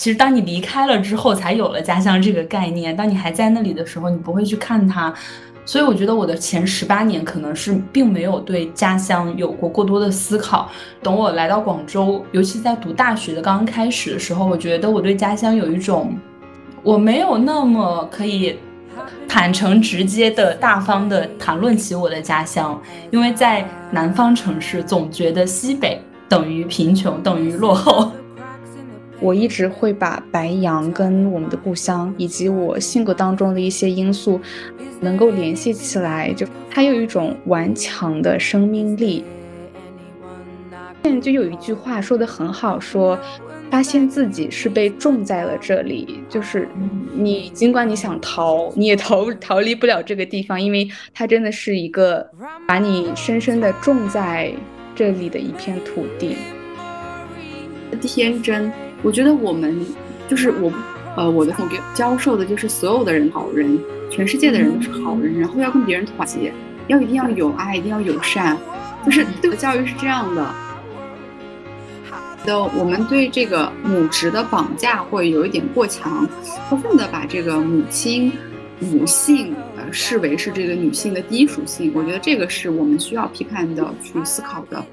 其实当你离开了之后，才有了家乡这个概念。当你还在那里的时候，你不会去看它。所以我觉得我的前十八年可能是并没有对家乡有过过多的思考。等我来到广州，尤其在读大学的刚刚开始的时候，我觉得我对家乡有一种，我没有那么可以坦诚、直接的、大方的谈论起我的家乡，因为在南方城市，总觉得西北等于贫穷，等于落后。我一直会把白羊跟我们的故乡，以及我性格当中的一些因素，能够联系起来，就它有一种顽强的生命力。现在就有一句话说的很好，说发现自己是被种在了这里，就是你尽管你想逃，你也逃逃离不了这个地方，因为它真的是一个把你深深的种在这里的一片土地。天真。我觉得我们就是我，呃，我的总给教授的就是所有的人好人，全世界的人都是好人，然后要跟别人团结，要一定要有爱，一定要友善，就是对的教育是这样的。的，我们对这个母职的绑架会有一点过强，过分的把这个母亲、母性呃视为是这个女性的第一属性，我觉得这个是我们需要批判的去思考的。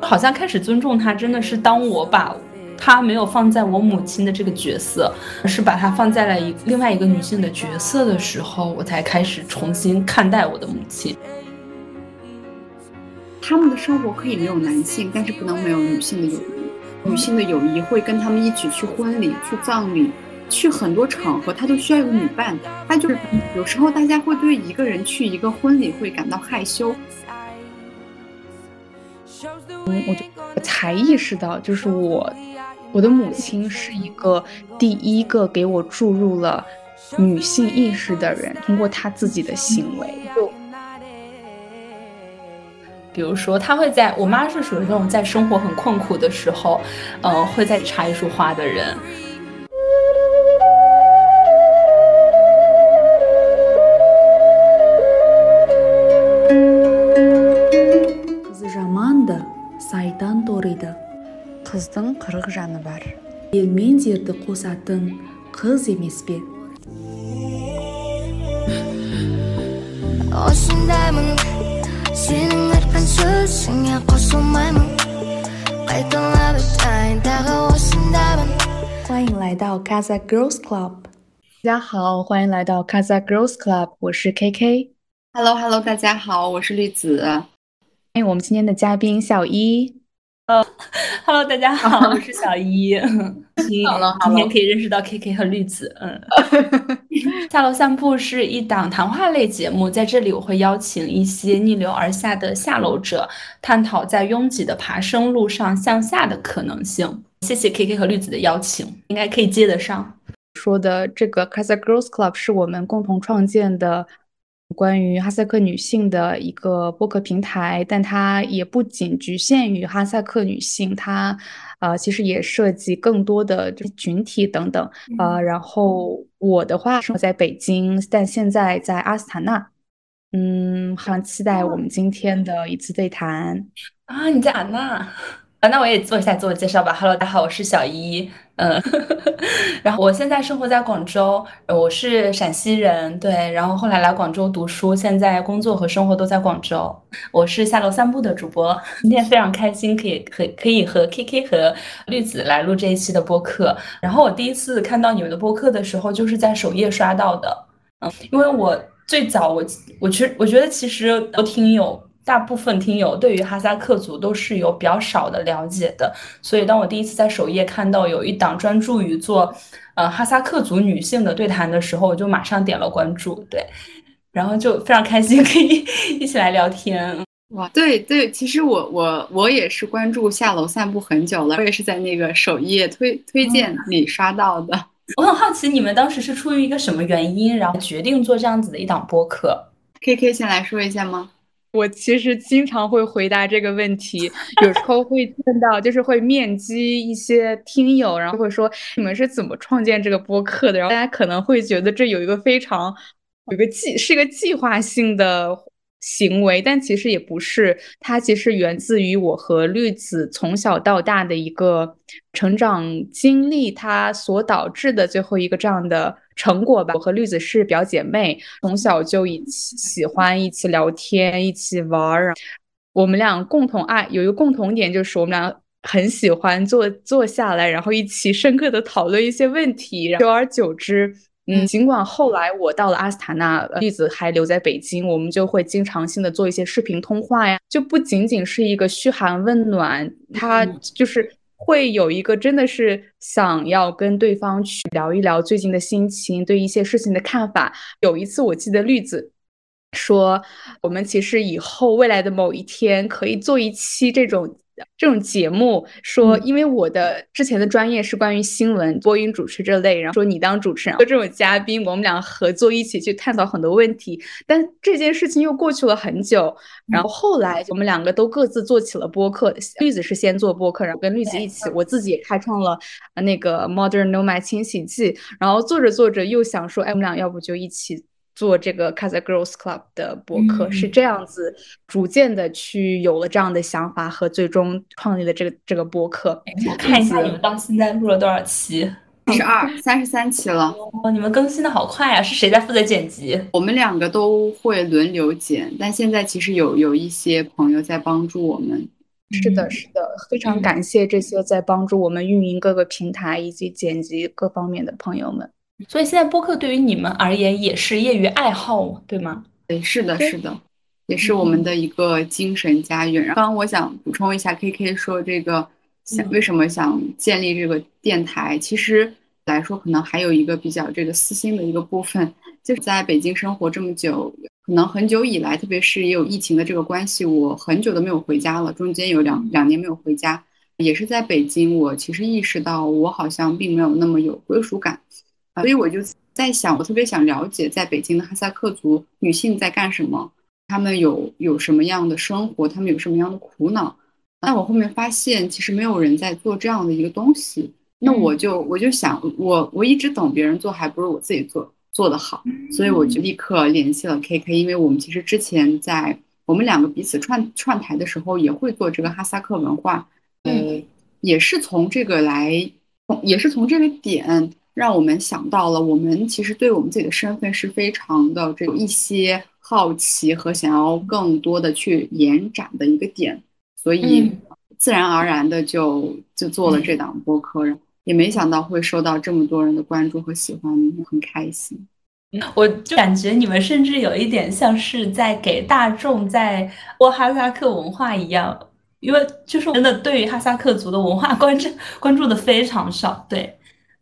好像开始尊重她，真的是当我把。她没有放在我母亲的这个角色，而是把她放在了一另外一个女性的角色的时候，我才开始重新看待我的母亲。他们的生活可以没有男性，但是不能没有女性的友谊。女性的友谊会跟他们一起去婚礼、去葬礼、去很多场合，他都需要有女伴。他就是有时候大家会对一个人去一个婚礼会感到害羞。嗯，我就才意识到，就是我。我的母亲是一个第一个给我注入了女性意识的人，通过她自己的行为，就比如说，她会在我妈是属于那种在生活很困苦的时候，呃，会在插一束花的人。қыздың қырық жаны бар ел мен жерді қосатын қыз емес пе осындаймын сенің айтқан сөзіңе қосылмаймын қайталап айтайын тағы осындаймын 欢迎来到 Casa Girls Club。大家好，欢迎来到 Casa Girls Club，我是 KK。Hello Hello，大家好，我是绿子。欢迎我们今天的嘉宾小一。 呃，Hello，大家好，我是小一。好了，今天可以认识到 KK 和绿子。嗯，下楼散步是一档谈话类节目，在这里我会邀请一些逆流而下的下楼者，探讨在拥挤的爬升路上向下的可能性。谢谢 KK 和绿子的邀请，应该可以接得上。说的这个 Casa Girls Club 是我们共同创建的。关于哈萨克女性的一个播客平台，但它也不仅局限于哈萨克女性，它呃其实也涉及更多的群体等等。呃，然后我的话生活在北京，但现在在阿斯塔纳。嗯，很期待我们今天的一次对谈啊！你在阿纳？啊，那我也做一下自我介绍吧。Hello，大家好，我是小一。嗯，然后我现在生活在广州，我是陕西人，对。然后后来来广州读书，现在工作和生活都在广州。我是下楼散步的主播，今天非常开心，可以和可以和 KK 和绿子来录这一期的播客。然后我第一次看到你们的播客的时候，就是在首页刷到的。嗯，因为我最早我我其实我觉得其实都挺有。大部分听友对于哈萨克族都是有比较少的了解的，所以当我第一次在首页看到有一档专注于做，呃哈萨克族女性的对谈的时候，我就马上点了关注，对，然后就非常开心 可以一起来聊天。哇，对对，其实我我我也是关注下楼散步很久了，我也是在那个首页推推荐里刷到的。我很好奇你们当时是出于一个什么原因，然后决定做这样子的一档播客？K K 先来说一下吗？我其实经常会回答这个问题，有时候会见到，就是会面基一些听友，然后会说你们是怎么创建这个播客的？然后大家可能会觉得这有一个非常有个计，是一个计划性的行为，但其实也不是，它其实源自于我和绿子从小到大的一个成长经历，它所导致的最后一个这样的成果吧。我和绿子是表姐妹，从小就一起喜欢一起聊天，一起玩儿。我们俩共同爱有一个共同点，就是我们俩很喜欢坐坐下来，然后一起深刻的讨论一些问题。久而久之。嗯，尽管后来我到了阿斯塔纳，栗子还留在北京，我们就会经常性的做一些视频通话呀，就不仅仅是一个嘘寒问暖，他就是会有一个真的是想要跟对方去聊一聊最近的心情，对一些事情的看法。有一次我记得栗子说，我们其实以后未来的某一天可以做一期这种。这种节目说，因为我的之前的专业是关于新闻播音主持这类，然后说你当主持人和 这种嘉宾，我们俩合作一起去探讨很多问题。但这件事情又过去了很久，然后后来我们两个都各自做起了播客。绿子是先做播客，然后跟绿子一起，我自己也开创了那个 Modern Nomad 清洗剂。然后做着做着又想说，哎，我们俩要不就一起。做这个 Casa Girls Club 的博客是这样子，逐渐的去有了这样的想法和最终创立了这个这个博客。我看一下你们到现在录了多少期？三十二、三十三期了。哦，你们更新的好快啊！是谁在负责剪辑？我们两个都会轮流剪，但现在其实有有一些朋友在帮助我们。是的，是的，非常感谢这些在帮助我们运营各个平台以及剪辑各方面的朋友们。所以现在播客对于你们而言也是业余爱好，对吗？对，是的，是的，也是我们的一个精神家园。刚刚我想补充一下，K K 说这个想为什么想建立这个电台，其实来说可能还有一个比较这个私心的一个部分，就是在北京生活这么久，可能很久以来，特别是也有疫情的这个关系，我很久都没有回家了，中间有两两年没有回家，也是在北京，我其实意识到我好像并没有那么有归属感。所以我就在想，我特别想了解在北京的哈萨克族女性在干什么，她们有有什么样的生活，她们有什么样的苦恼。那我后面发现，其实没有人在做这样的一个东西。那我就我就想，我我一直等别人做，还不如我自己做做的好。所以我就立刻联系了 K K，因为我们其实之前在我们两个彼此串串台的时候，也会做这个哈萨克文化，呃，也是从这个来，也是从这个点。让我们想到了，我们其实对我们自己的身份是非常的这有一些好奇和想要更多的去延展的一个点，所以自然而然的就就做了这档播客，也没想到会受到这么多人的关注和喜欢，很开心。我就感觉你们甚至有一点像是在给大众在播哈萨克文化一样，因为就是真的对于哈萨克族的文化 关注关注的非常少，对。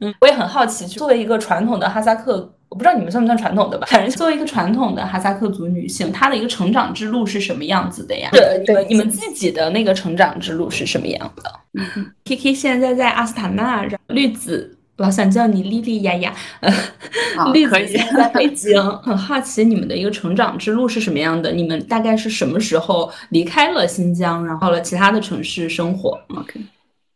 嗯，我也很好奇，作为一个传统的哈萨克，我不知道你们算不算传统的吧？反正作为一个传统的哈萨克族女性，她的一个成长之路是什么样子的呀？对对，你们自己的那个成长之路是什么样的？K K 现在在阿斯塔纳，绿子老想叫你莉莉丫丫，绿子现在在北京，很好奇你们的一个成长之路是什么样的？你们大概是什么时候离开了新疆，然后了其他的城市生活？OK。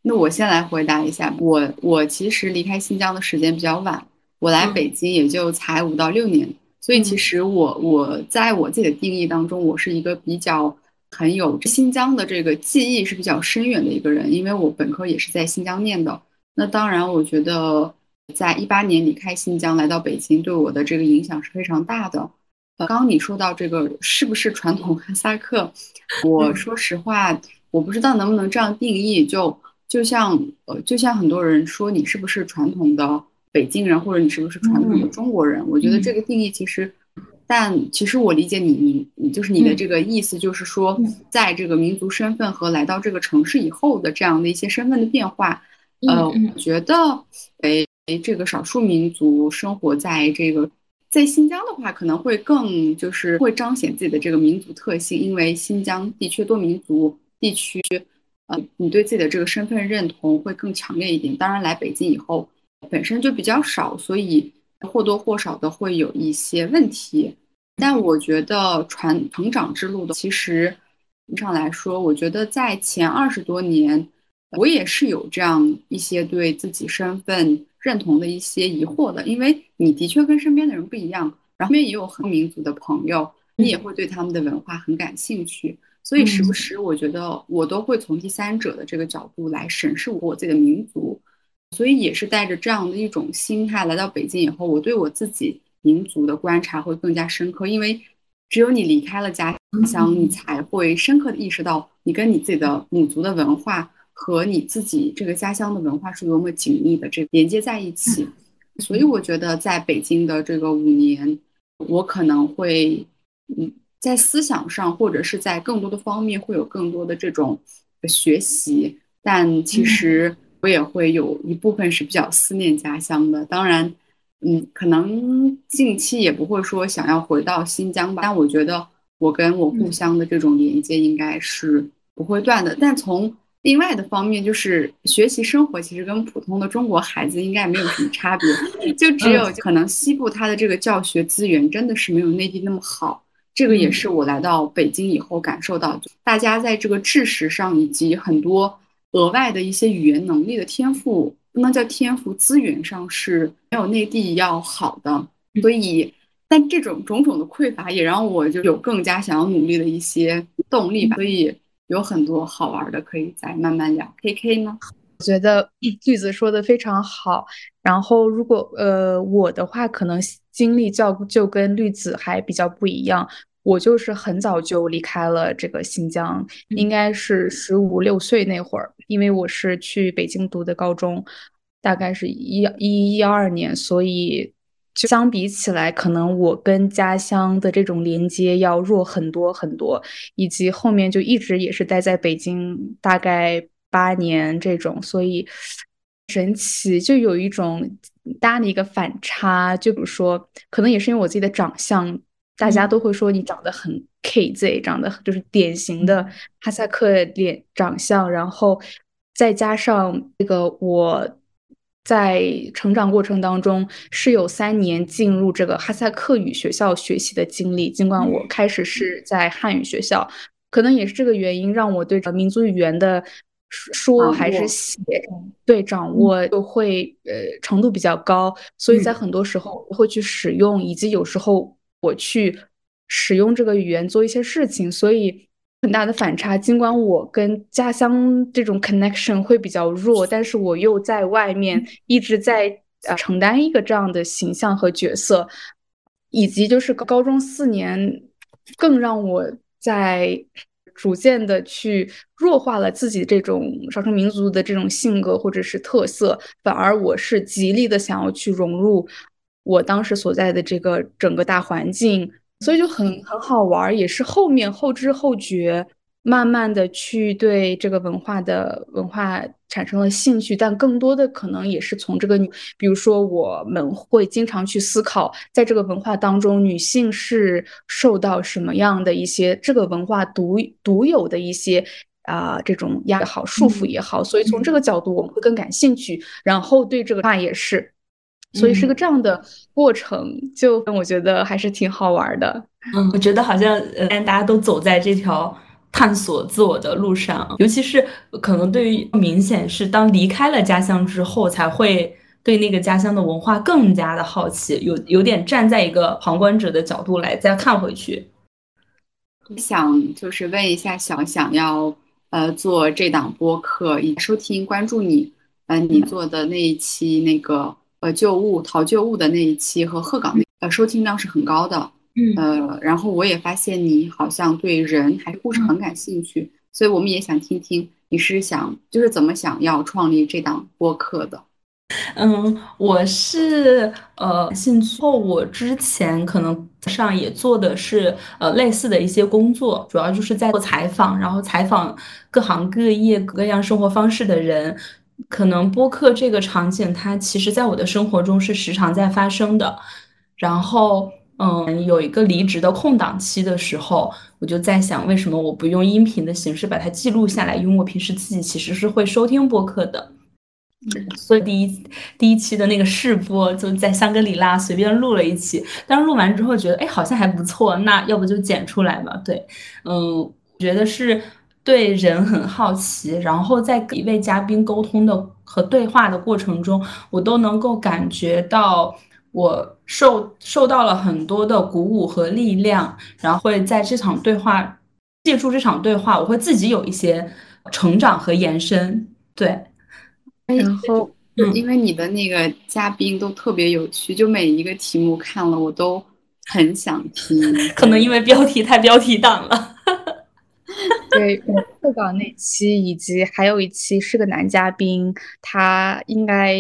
那我先来回答一下，我我其实离开新疆的时间比较晚，我来北京也就才五到六年，所以其实我我在我自己的定义当中，我是一个比较很有新疆的这个记忆是比较深远的一个人，因为我本科也是在新疆念的。那当然，我觉得在一八年离开新疆来到北京，对我的这个影响是非常大的。呃，刚刚你说到这个是不是传统 哈萨克，我说实话，我不知道能不能这样定义就。就像呃，就像很多人说你是不是传统的北京人，或者你是不是传统的中国人？我觉得这个定义其实，但其实我理解你，你你就是你的这个意思，就是说，在这个民族身份和来到这个城市以后的这样的一些身份的变化。呃，我觉得哎这个少数民族生活在这个在新疆的话，可能会更就是会彰显自己的这个民族特性，因为新疆地区多民族地区。呃，你对自己的这个身份认同会更强烈一点。当然，来北京以后本身就比较少，所以或多或少的会有一些问题。但我觉得传成长之路的，其实上来说，我觉得在前二十多年，我也是有这样一些对自己身份认同的一些疑惑的。因为你的确跟身边的人不一样，然后也有很多民族的朋友，你也会对他们的文化很感兴趣。所以时不时，我觉得我都会从第三者的这个角度来审视我自己的民族，所以也是带着这样的一种心态来到北京以后，我对我自己民族的观察会更加深刻。因为只有你离开了家乡，你才会深刻的意识到你跟你自己的母族的文化和你自己这个家乡的文化是多么紧密的这连接在一起。所以我觉得在北京的这个五年，我可能会嗯。在思想上，或者是在更多的方面，会有更多的这种学习。但其实我也会有一部分是比较思念家乡的。当然，嗯，可能近期也不会说想要回到新疆吧。但我觉得我跟我故乡的这种连接应该是不会断的。但从另外的方面，就是学习生活，其实跟普通的中国孩子应该没有什么差别。就只有可能西部它的这个教学资源真的是没有内地那么好。这个也是我来到北京以后感受到，大家在这个知识上以及很多额外的一些语言能力的天赋，不能叫天赋，资源上是没有内地要好的。所以，但这种种种的匮乏也让我就有更加想要努力的一些动力吧。所以有很多好玩的可以再慢慢聊。K K 呢？我觉得绿子说的非常好。然后，如果呃我的话，可能经历较就跟绿子还比较不一样。我就是很早就离开了这个新疆，应该是十五六岁那会儿，因为我是去北京读的高中，大概是一一一二年，所以相比起来，可能我跟家乡的这种连接要弱很多很多，以及后面就一直也是待在北京，大概八年这种，所以神奇，就有一种大的一个反差，就比如说，可能也是因为我自己的长相。大家都会说你长得很 KZ，长得就是典型的哈萨克脸长相，然后再加上这个我在成长过程当中是有三年进入这个哈萨克语学校学习的经历，尽管我开始是在汉语学校，可能也是这个原因让我对民族语言的说还是写对掌握就会呃程度比较高，所以在很多时候会去使用，以及有时候。我去使用这个语言做一些事情，所以很大的反差。尽管我跟家乡这种 connection 会比较弱，但是我又在外面一直在呃承担一个这样的形象和角色，以及就是高中四年更让我在逐渐的去弱化了自己这种少数民族的这种性格或者是特色，反而我是极力的想要去融入。我当时所在的这个整个大环境，所以就很很好玩，也是后面后知后觉，慢慢的去对这个文化的文化产生了兴趣，但更多的可能也是从这个，比如说我们会经常去思考，在这个文化当中，女性是受到什么样的一些这个文化独独有的一些啊这种压也好束缚也好，所以从这个角度我们会更感兴趣，然后对这个话也是。所以是个这样的过程，就我觉得还是挺好玩的。嗯，我觉得好像呃，大家都走在这条探索自我的路上，尤其是可能对于明显是当离开了家乡之后，才会对那个家乡的文化更加的好奇，有有点站在一个旁观者的角度来再看回去。想就是问一下，小想要呃做这档播客，以收听关注你，呃你做的那一期那个。呃，旧物淘旧物的那一期和鹤岗那呃收听量是很高的，嗯呃，然后我也发现你好像对人还是故事很感兴趣，所以我们也想听听你是想就是怎么想要创立这档播客的。嗯，我是呃，兴趣后我之前可能上也做的是呃类似的一些工作，主要就是在做采访，然后采访各行各业各样生活方式的人。可能播客这个场景，它其实在我的生活中是时常在发生的。然后，嗯，有一个离职的空档期的时候，我就在想，为什么我不用音频的形式把它记录下来？因为我平时自己其实是会收听播客的。所以第一第一期的那个试播就在香格里拉随便录了一期，但是录完之后觉得，哎，好像还不错，那要不就剪出来吧？对，嗯，觉得是。对人很好奇，然后在跟一位嘉宾沟通的和对话的过程中，我都能够感觉到我受受到了很多的鼓舞和力量，然后会在这场对话，借助这场对话，我会自己有一些成长和延伸。对，然后嗯因为你的那个嘉宾都特别有趣，就每一个题目看了我都很想听。可能因为标题太标题党了。对我特稿那期，以及还有一期是个男嘉宾，他应该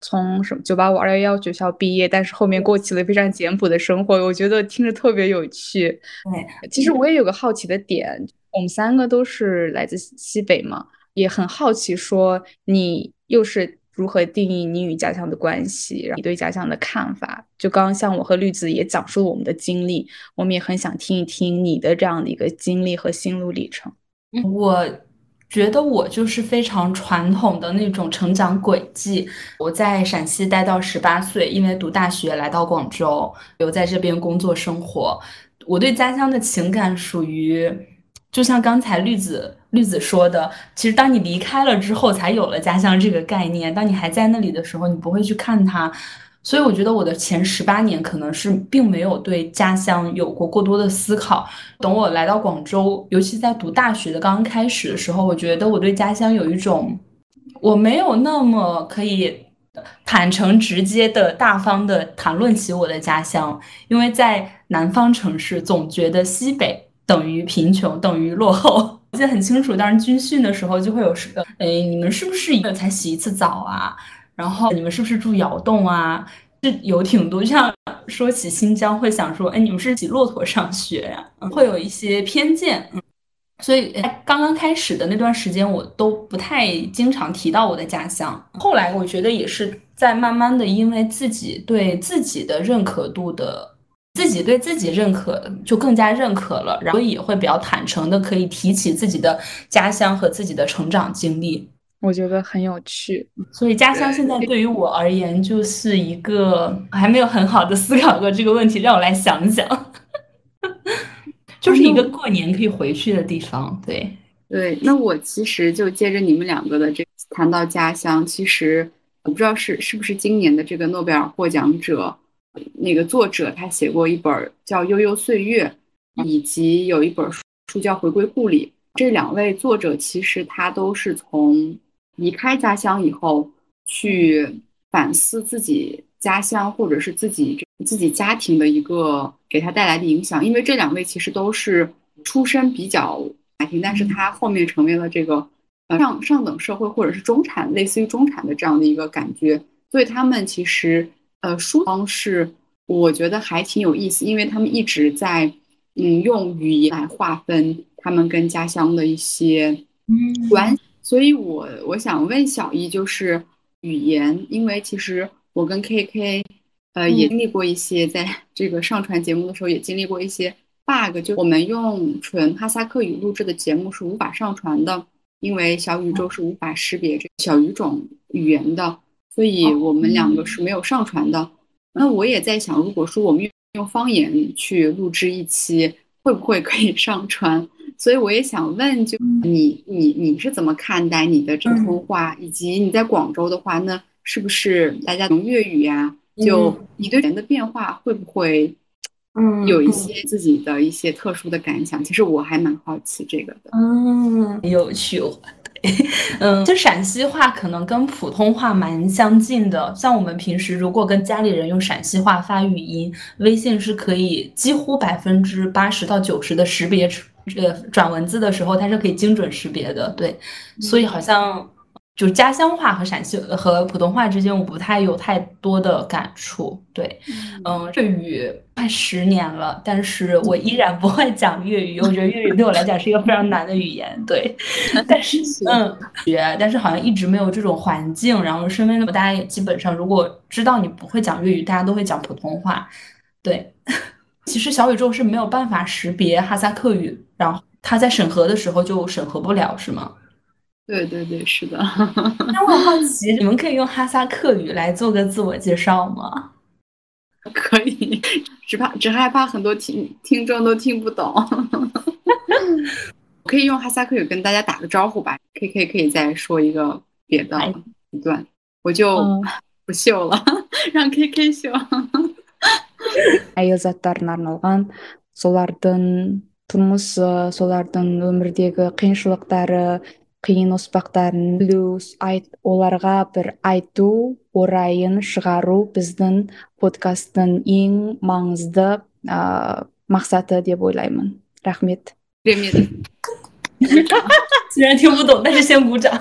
从什么九八五二幺幺学校毕业，但是后面过起了非常简朴的生活，我觉得听着特别有趣。对，其实我也有个好奇的点，我们三个都是来自西北嘛，也很好奇，说你又是如何定义你与家乡的关系，你对家乡的看法。就刚刚像我和绿子也讲述了我们的经历，我们也很想听一听你的这样的一个经历和心路历程。我觉得我就是非常传统的那种成长轨迹。我在陕西待到十八岁，因为读大学来到广州，留在这边工作生活。我对家乡的情感属于，就像刚才绿子绿子说的，其实当你离开了之后，才有了家乡这个概念。当你还在那里的时候，你不会去看它。所以我觉得我的前十八年可能是并没有对家乡有过过多的思考。等我来到广州，尤其在读大学的刚刚开始的时候，我觉得我对家乡有一种，我没有那么可以坦诚直接的、大方的谈论起我的家乡，因为在南方城市总觉得西北等于贫穷，等于落后。我记得很清楚，当时军训的时候就会有说，哎，你们是不是一个才洗一次澡啊？然后你们是不是住窑洞啊？是有挺多，像说起新疆，会想说，哎，你们是骑骆驼上学呀、会有一些偏见。嗯，所以哎刚刚开始的那段时间，我都不太经常提到我的家乡。后来我觉得也是在慢慢的，因为自己对自己的认可度的。自己对自己认可就更加认可了，然后也会比较坦诚的可以提起自己的家乡和自己的成长经历。我觉得很有趣。所以家乡现在对于我而言就是一个还没有很好的思考过这个问题，让我来想想，就是一个过年可以回去的地方。对，对，那我其实就接着你们两个的这谈到家乡，其实我不知道是是不是今年的这个诺贝尔获奖者，那个作者他写过一本叫《悠悠岁月》，以及有一本书叫《回归故里》。这两位作者其实他都是从离开家乡以后去反思自己家乡或者是自己自己家庭的一个给他带来的影响，因为这两位其实都是出身比较家庭，但是他后面成为了这个呃上上等社会或者是中产，类似于中产的这样的一个感觉，所以他们其实呃书方式我觉得还挺有意思，因为他们一直在嗯用语言来划分他们跟家乡的一些嗯。关系。所以我我想问小易，就是语言，因为其实我跟 KK，呃，也经历过一些，在 这个上传节目的时候也经历过一些 bug，就我们用纯哈萨克语录制的节目是无法上传的，因为小宇宙是无法识别这小语种语言的，所以我们两个是没有上传的。那我也在想，如果说我们用用方言去录制一期，会不会可以上传？所以我也想问，就你你你是怎么看待你的这个通话，以及你在广州的话，那是不是大家用粤语呀？就你对人的变化会不会，嗯有一些自己的一些特殊的感想？其实我还蛮好奇这个的。嗯，有趣。嗯，就陕西话可能跟普通话蛮相近的。像我们平时如果跟家里人用陕西话发语音，微信是可以几乎百分之八十到九十的识别出，呃，转文字的时候它是可以精准识别的。对，所以好像就是家乡话和陕西和普通话之间，我不太有太多的感触。对，嗯，粤语快十年了，但是我依然不会讲粤语。我觉得粤语对我来讲是一个非常难的语言，对。但是，嗯，学，但是好像一直没有这种环境。然后身边的大家也基本上，如果知道你不会讲粤语，大家都会讲普通话。对，其实小宇宙是没有办法识别哈萨克语，然后它在审核的时候就审核不了，是吗？对对对，是的。那我好奇，你们可以用哈萨克语来做个自我介绍吗？可以，只怕只害怕很多听听众都听不懂。可以用哈萨克语跟大家打个招呼吧。K K 可以再说一个别的一段，我就嗯不秀了。 让 KK 说。 әйел заттарына арналған солардың тұрмысы солардың өмірдегі қиыншылықтары қиын оспақтарын білу айт оларға бір айту орайын шығару біздің подкасттың ең маңызды ә, мақсаты деп ойлаймын рахмет 面面的，虽然听不懂，但是先鼓掌。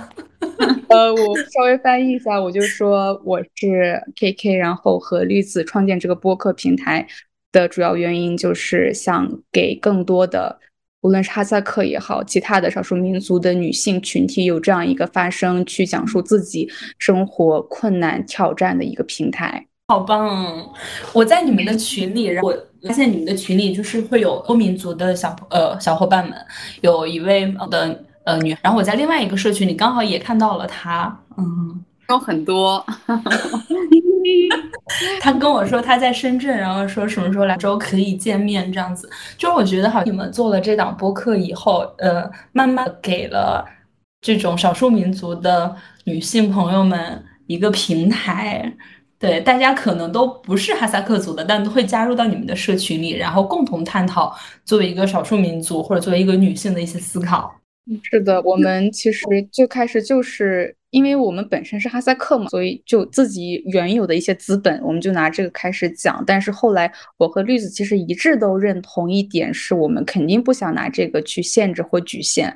呃，我稍微翻译一下，我就说我是 KK，然后和绿子创建这个播客平台的主要原因就是想给更多的， 无论是哈萨克也好，其他的少数民族的女性群体有这样一个发声，去讲述自己生活困难挑战的一个平台。好棒！我在你们的群里，我发现你们的群里就是会有多民族的小呃小伙伴们，有一位的呃女，然后我在另外一个社群里刚好也看到了她，嗯，有很多。他跟我说他在深圳，然后说什么时候来州可以见面这样子。就是我觉得好，你们做了这档播客以后，呃，慢慢给了这种少数民族的女性朋友们一个平台。对，大家可能都不是哈萨克族的，但都会加入到你们的社群里，然后共同探讨作为一个少数民族或者作为一个女性的一些思考。是的，我们其实最开始就是因为我们本身是哈萨克嘛，所以就自己原有的一些资本，我们就拿这个开始讲。但是后来我和绿子其实一致都认同一点，是我们肯定不想拿这个去限制或局限。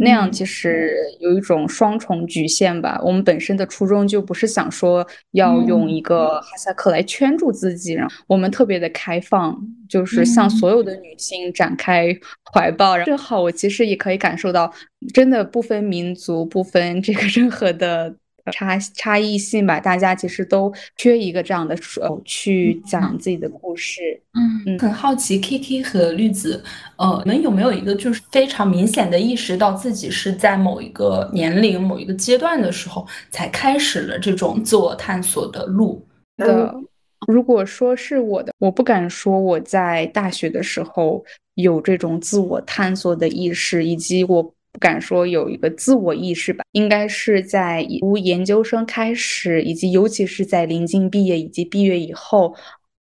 那样其实有一种双重局限吧。我们本身的初衷就不是想说要用一个哈萨克来圈住自己，然后我们特别的开放，就是向所有的女性展开怀抱。正好我其实也可以感受到，真的不分民族，不分这个任何的。差差异性吧，大家其实都缺一个这样的手去讲自己的故事。嗯嗯，很好奇，Kiki 和绿子，呃，你们有没有一个就是非常明显的意识到自己是在某一个年龄、某一个阶段的时候才开始了这种自我探索的路？的，如果说是我的，我不敢说我在大学的时候有这种自我探索的意识，以及我。不敢说有一个自我意识吧，应该是在读研究生开始，以及尤其是在临近毕业以及毕业以后，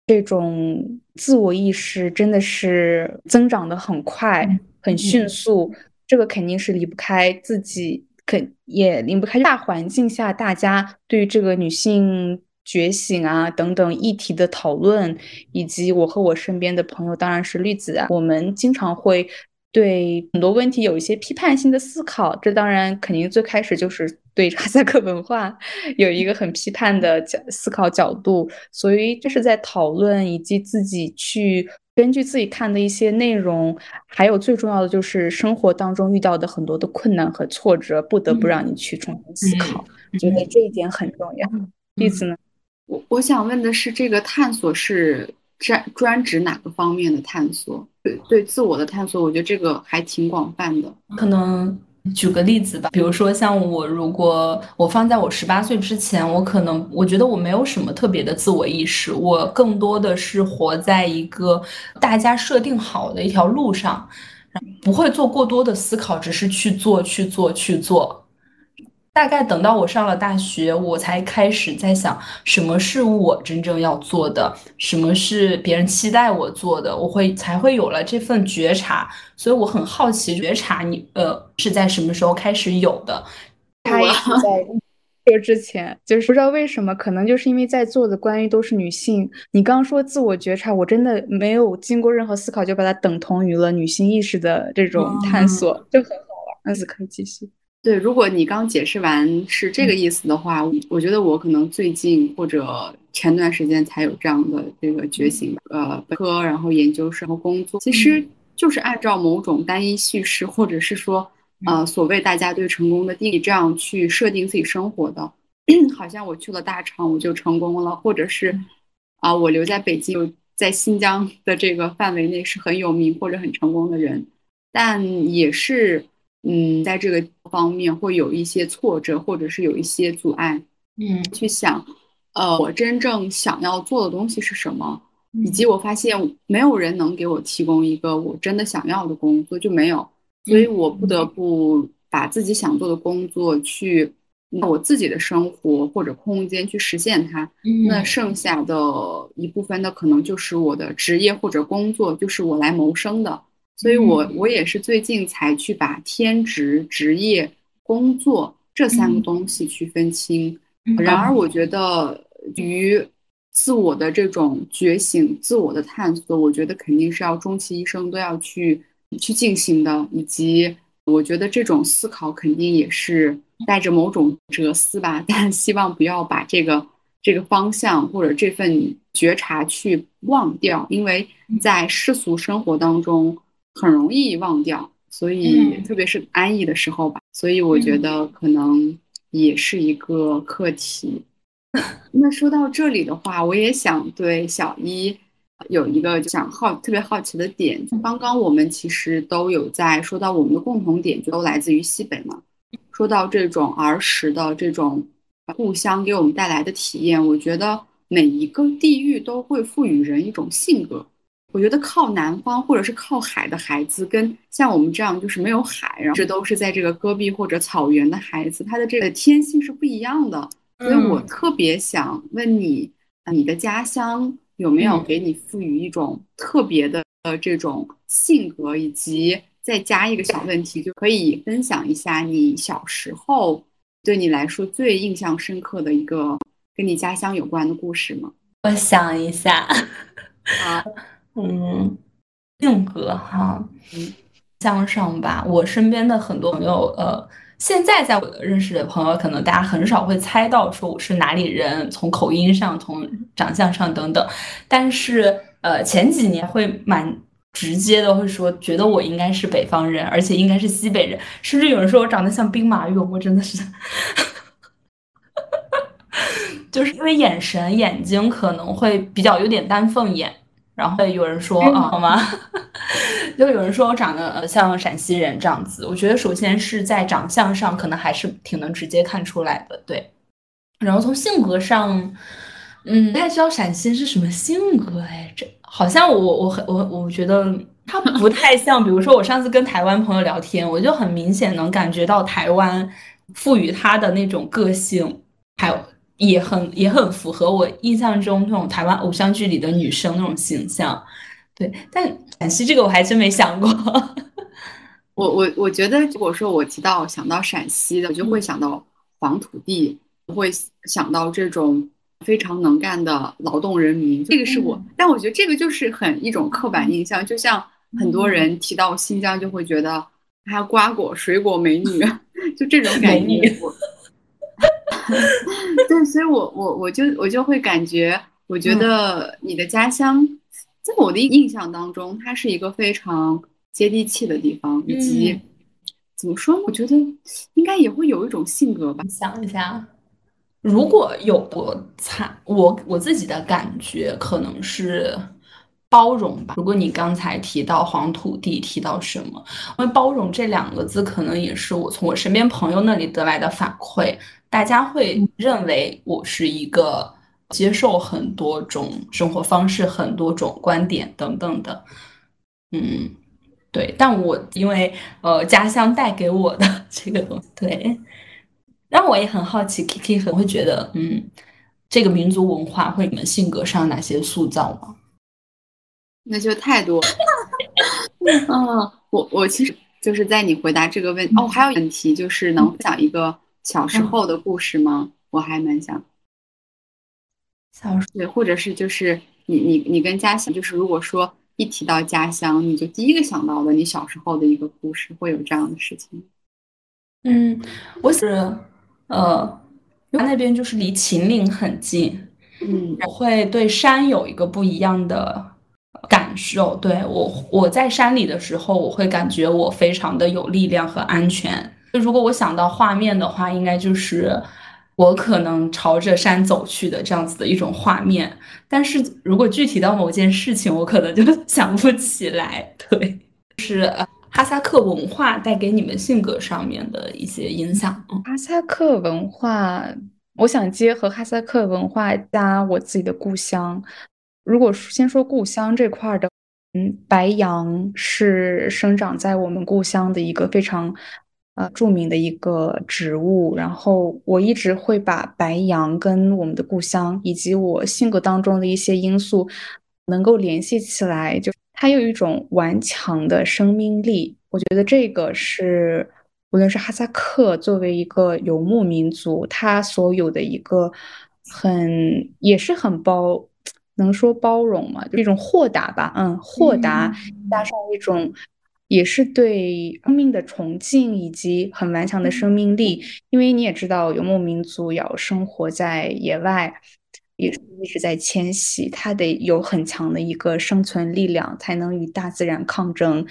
这种自我意识真的是增长的很快、很迅速。这个肯定是离不开自己，肯也离不开大环境下大家对于这个女性觉醒啊等等议题的讨论，以及我和我身边的朋友，当然是绿子啊，我们经常会。对很多问题有一些批判性的思考，这当然肯定最开始就是对哈萨克文化 有一个很批判的角思考角度，所以这是在讨论以及自己去根据自己看的一些内容，还有最重要的就是生活当中遇到的很多的困难和挫折，不得不让你去重新思考，觉得这一点很重要。例子呢？我我想问的是，这个探索是专专指哪个方面的探索？对对，自我的探索，我觉得这个还挺广泛的。可能举个例子吧，比如说像我，如果我放在我十八岁之前，我可能我觉得我没有什么特别的自我意识，我更多的是活在一个大家设定好的一条路上，不会做过多的思考，只是去做，去做，去做。大概等到我上了大学，我才开始在想，什么是我真正要做的，什么是别人期待我做的，我会才会有了这份觉察。所以我很好奇，觉察你呃是在什么时候开始有的？他也是在 说之前，就是不知道为什么，可能就是因为在座的关于都是女性。你刚说自我觉察，我真的没有经过任何思考就把它等同于了女性意识的这种探索，就很好玩。那子可以继续。对，如果你刚解释完是这个意思的话，我觉得我可能最近或者前段时间才有这样的这个觉醒。呃，本科然后研究生后工作，其实就是按照某种单一叙事，或者是说，呃，所谓大家对成功的定义这样去设定自己生活的。好像我去了大厂我就成功了，或者是啊，我留在北京，在新疆的这个范围内是很有名或者很成功的人，但也是。嗯，在这个方面会有一些挫折，或者是有一些阻碍。嗯，去想，呃，我真正想要做的东西是什么，以及我发现没有人能给我提供一个我真的想要的工作，就没有，所以我不得不把自己想做的工作去我自己的生活或者空间去实现它。嗯那剩下的一部分，的可能就是我的职业或者工作，就是我来谋生的。所以我我也是最近才去把天职、职业、工作这三个东西去分清。然而，我觉得于自我的这种觉醒、自我的探索，我觉得肯定是要终其一生都要去去进行的，以及我觉得这种思考肯定也是带着某种哲思吧，但希望不要把这个这个方向或者这份觉察去忘掉，因为在世俗生活当中很容易忘掉，所以嗯特别是安逸的时候吧，所以我觉得可能也是一个课题。那说到这里的话，我也想对小一有一个就想好特别好奇的点。刚刚我们其实都有在说到我们的共同点，就都来自于西北嘛。说到这种儿时的这种故乡给我们带来的体验，我觉得每一个地域都会赋予人一种性格。我觉得靠南方或者是靠海的孩子，跟像我们这样就是没有海，然后这都是在这个戈壁或者草原的孩子，他的这个天性是不一样的。所以我特别想问你，呃你的家乡有没有嗯给你赋予一种特别的呃这种性格，以及再加一个小问题，就可以分享一下你小时候对你来说最印象深刻的一个跟你家乡有关的故事吗？我想一下，啊，嗯，性格哈嗯，向上吧。我身边的很多朋友，呃，现在在我认识的朋友，可能大家很少会猜到说我是哪里人，从口音上、从长相上等等。但是，呃，前几年会蛮直接的会说，觉得我应该是北方人，而且应该是西北人，甚至有人说我长得像兵马俑，我真的是。就是因为眼神、眼睛可能会比较有点丹凤眼，然后有人说啊，好吗？就有人说我长得呃像陕西人这样子。我觉得首先是在长相上，可能还是挺能直接看出来的，对。然后从性格上，嗯，不太知道陕西是什么性格哎，这好像我我很我我觉得他不太像，比如说我上次跟台湾朋友聊天，我就很明显能感觉到台湾赋予他的那种个性，还有也很也很符合我印象中那种台湾偶像剧里的女生那种形象。对，但陕西这个我还真没想过。我我我觉得，如果说我提到想到陕西的，我就会想到黄土地，我会想到这种非常能干的劳动人民，这个是我。但我觉得这个就是很一种刻板印象，就像很多人提到新疆就会觉得还有瓜果、水果美女，就这种感觉。我 对，所以我我我就我就会感觉，我觉得你的家乡，在我的印象当中，它是一个非常接地气的地方，以及、嗯怎么说呢？我觉得应该也会有一种性格吧。想一下，如果有我猜，我我自己的感觉可能是包容吧。如果你刚才提到黄土地，提到什么？因为包容这两个字，可能也是我从我身边朋友那里得来的反馈。大家会认为我是一个接受很多种生活方式、很多种观点等等的，嗯。对，但我因为呃家乡带给我的 这个东西，对，让我也很好奇，Kiki 很会觉得，嗯，这个民族文化会你们性格上哪些塑造吗？那就太多。嗯，我我其实就是在你回答这个问哦，还有问题就是能分享一个小时候的故事吗？我还蛮想。小时对，或者是就是你你你跟家乡，就是如果说一提到家乡，你就第一个想到的你小时候的一个故事，会有这样的事情？嗯，我是呃，那边就是离秦岭很近，嗯我会对山有一个不一样的感受。对我，我在山里的时候，我会感觉我非常的有力量和安全。就如果我想到画面的话，应该就是我可能朝着山走去的这样子的一种画面。但是如果具体到某件事情，我可能就 想不起来。对，就是哈萨克文化带给你们性格上面的一些影响。哈萨克文化，我想结合哈萨克文化加我自己的故乡。如果先说故乡这块的，嗯，白杨是生长在我们故乡的一个非常呃著名的一个植物。然后我一直会把白杨跟我们的故乡以及我性格当中的一些因素能够联系起来，就它有一种顽强的生命力。我觉得这个是无论是哈萨克作为一个游牧民族，它所有的一个很也是很包。能说包容吗？就一种豁达吧，嗯，豁达加上一种，也是对生命的崇敬以及很顽强的生命力。因为你也知道，游牧民族要生活在野外，也是一直在迁徙，它得有很强的一个生存力量，才能与大自然抗争。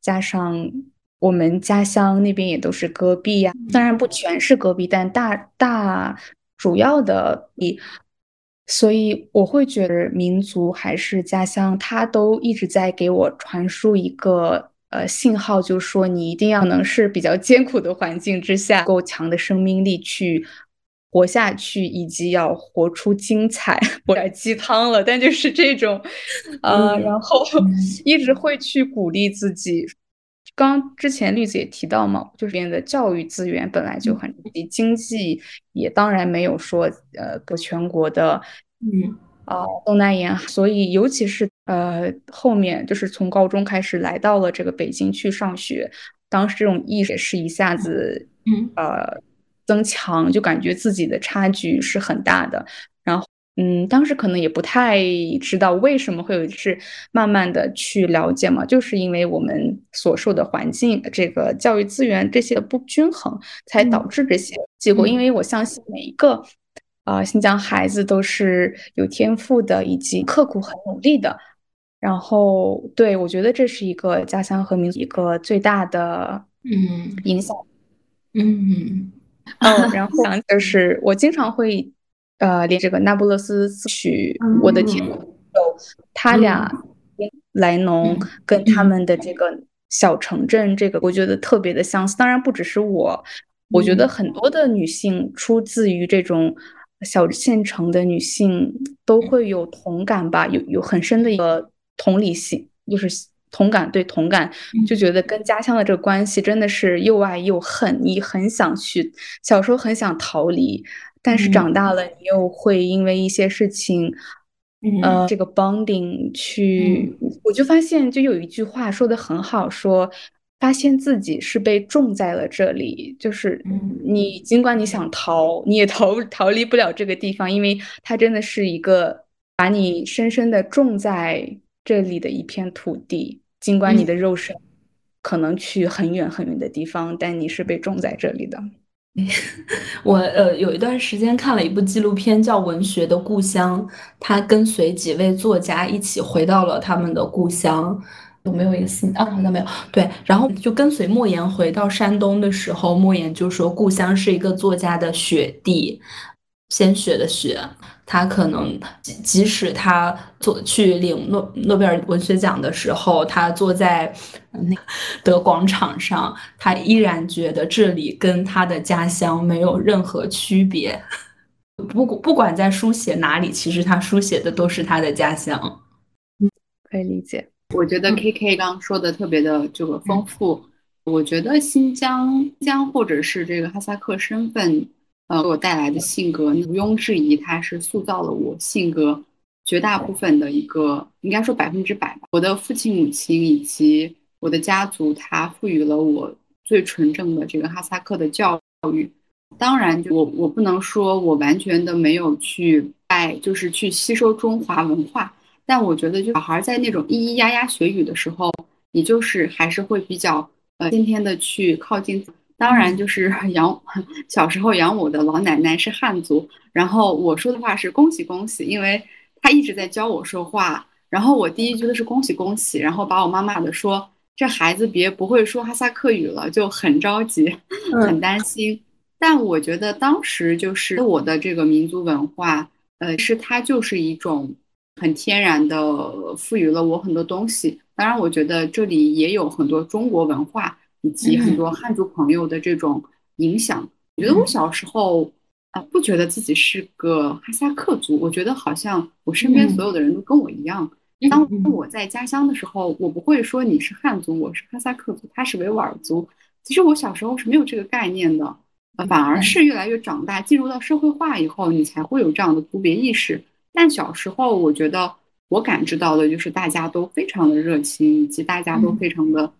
加上我们家乡那边也都是戈壁呀，虽然不全是戈壁，但大大主要的比。所以我会觉得民族还是家乡，它都一直在给我传输一个呃信号，就是说你一定要能是比较艰苦的环境之下，够强的生命力去活下去，以及要活出精彩。有点鸡汤了，但就是这种，呃，然后一直会去鼓励自己。刚之前绿子也提到嘛，就是边的教育资源本来就很低，经济也当然没有说呃个全国的，嗯。啊东南沿海，所以尤其是呃后面就是从高中开始来到了这个北京去上学，当时这种意识是一下子嗯。呃增强，就感觉自己的差距是很大的，然后。嗯，当时可能也不太知道为什么会有，是慢慢的去了解嘛，就是因为我们所受的环境、这个教育资源这些不均衡，才导致这些结果。因为我相信每一个啊新疆孩子都是有天赋的，以及刻苦很努力的。然后，对我觉得这是一个家乡和民族一个最大的嗯影响。嗯嗯，然后就是我经常会。呃，连这个那不勒斯曲，我的天，有他俩莱农跟他们的这个小城镇，这个我觉得特别的相似。当然不只是我，我觉得很多的女性出自于这种小县城的女性都会有同感吧，有有很深的一个同理心，就是同感对同感，就觉得跟家乡的这个关系真的是又爱又恨。你很想去，小时候很想逃离。但是长大了，你又会因为一些事情，呃，这个 bonding 去，我就发现，就有一句话说的很好，说发现自己是被种在了这里，就是你尽管你想逃，你也逃逃离不了这个地方，因为它真的是一个把你深深的种在这里的一片土地，尽管你的肉身可能去很远很远的地方，但你是被种在这里的。我呃有一段时间看了一部纪录片，叫《文学的故乡》，他跟随几位作家一起回到了他们的故乡。有没有一个新啊？好像没有。对，然后就跟随莫言回到山东的时候，莫言就说故乡是一个作家的雪地，鲜血的血。他可能即即使他做去领诺诺贝尔文学奖的时候，他坐在那的广场上，他依然觉得这里跟他的家乡没有任何区别。不不管在书写哪里，其实他书写的都是他的家乡。嗯，可以理解。我觉得 K K 刚说的特别的这个丰富。我觉得新疆疆或者是这个哈萨克身份。呃，给我带来的性格毋庸置疑，它是塑造了我性格绝大部分的一个，应该说百分之百吧。我的父亲、母亲以及我的家族，它赋予了我最纯正的这个哈萨克的教育。当然，我我不能说我完全的没有去爱，就是去吸收中华文化。但我觉得，就小孩在那种咿咿呀呀学语的时候，你就是还是会比较呃天天的去靠近。当然，就是 养 小时候养我的老奶奶是汉族，然后我说的话是恭喜恭喜，因为她一直在教我说话。然后我第一句的是恭喜恭喜，然后把我妈妈的说这孩子别不会说哈萨克语了，就很着急，很担心。但我觉得当时就是我的这个民族文化，呃，是它就是一种很天然的赋予了我很多东西。当然，我觉得这里也有很多中国文化。以及很多汉族朋友的这种影响，我觉得我小时候啊，不觉得自己是个哈萨克族，我觉得好像我身边所有的人都跟我一样。当我在家乡的时候，我不会说你是汉族，我是哈萨克族，他是维吾尔族，其实我小时候是没有这个概念的，呃，反而是越来越长大，进入到社会化以后，你才会有这样的族别意识。但小时候，我觉得我感知到的就是大家都非常的热情，以及大家都非常的，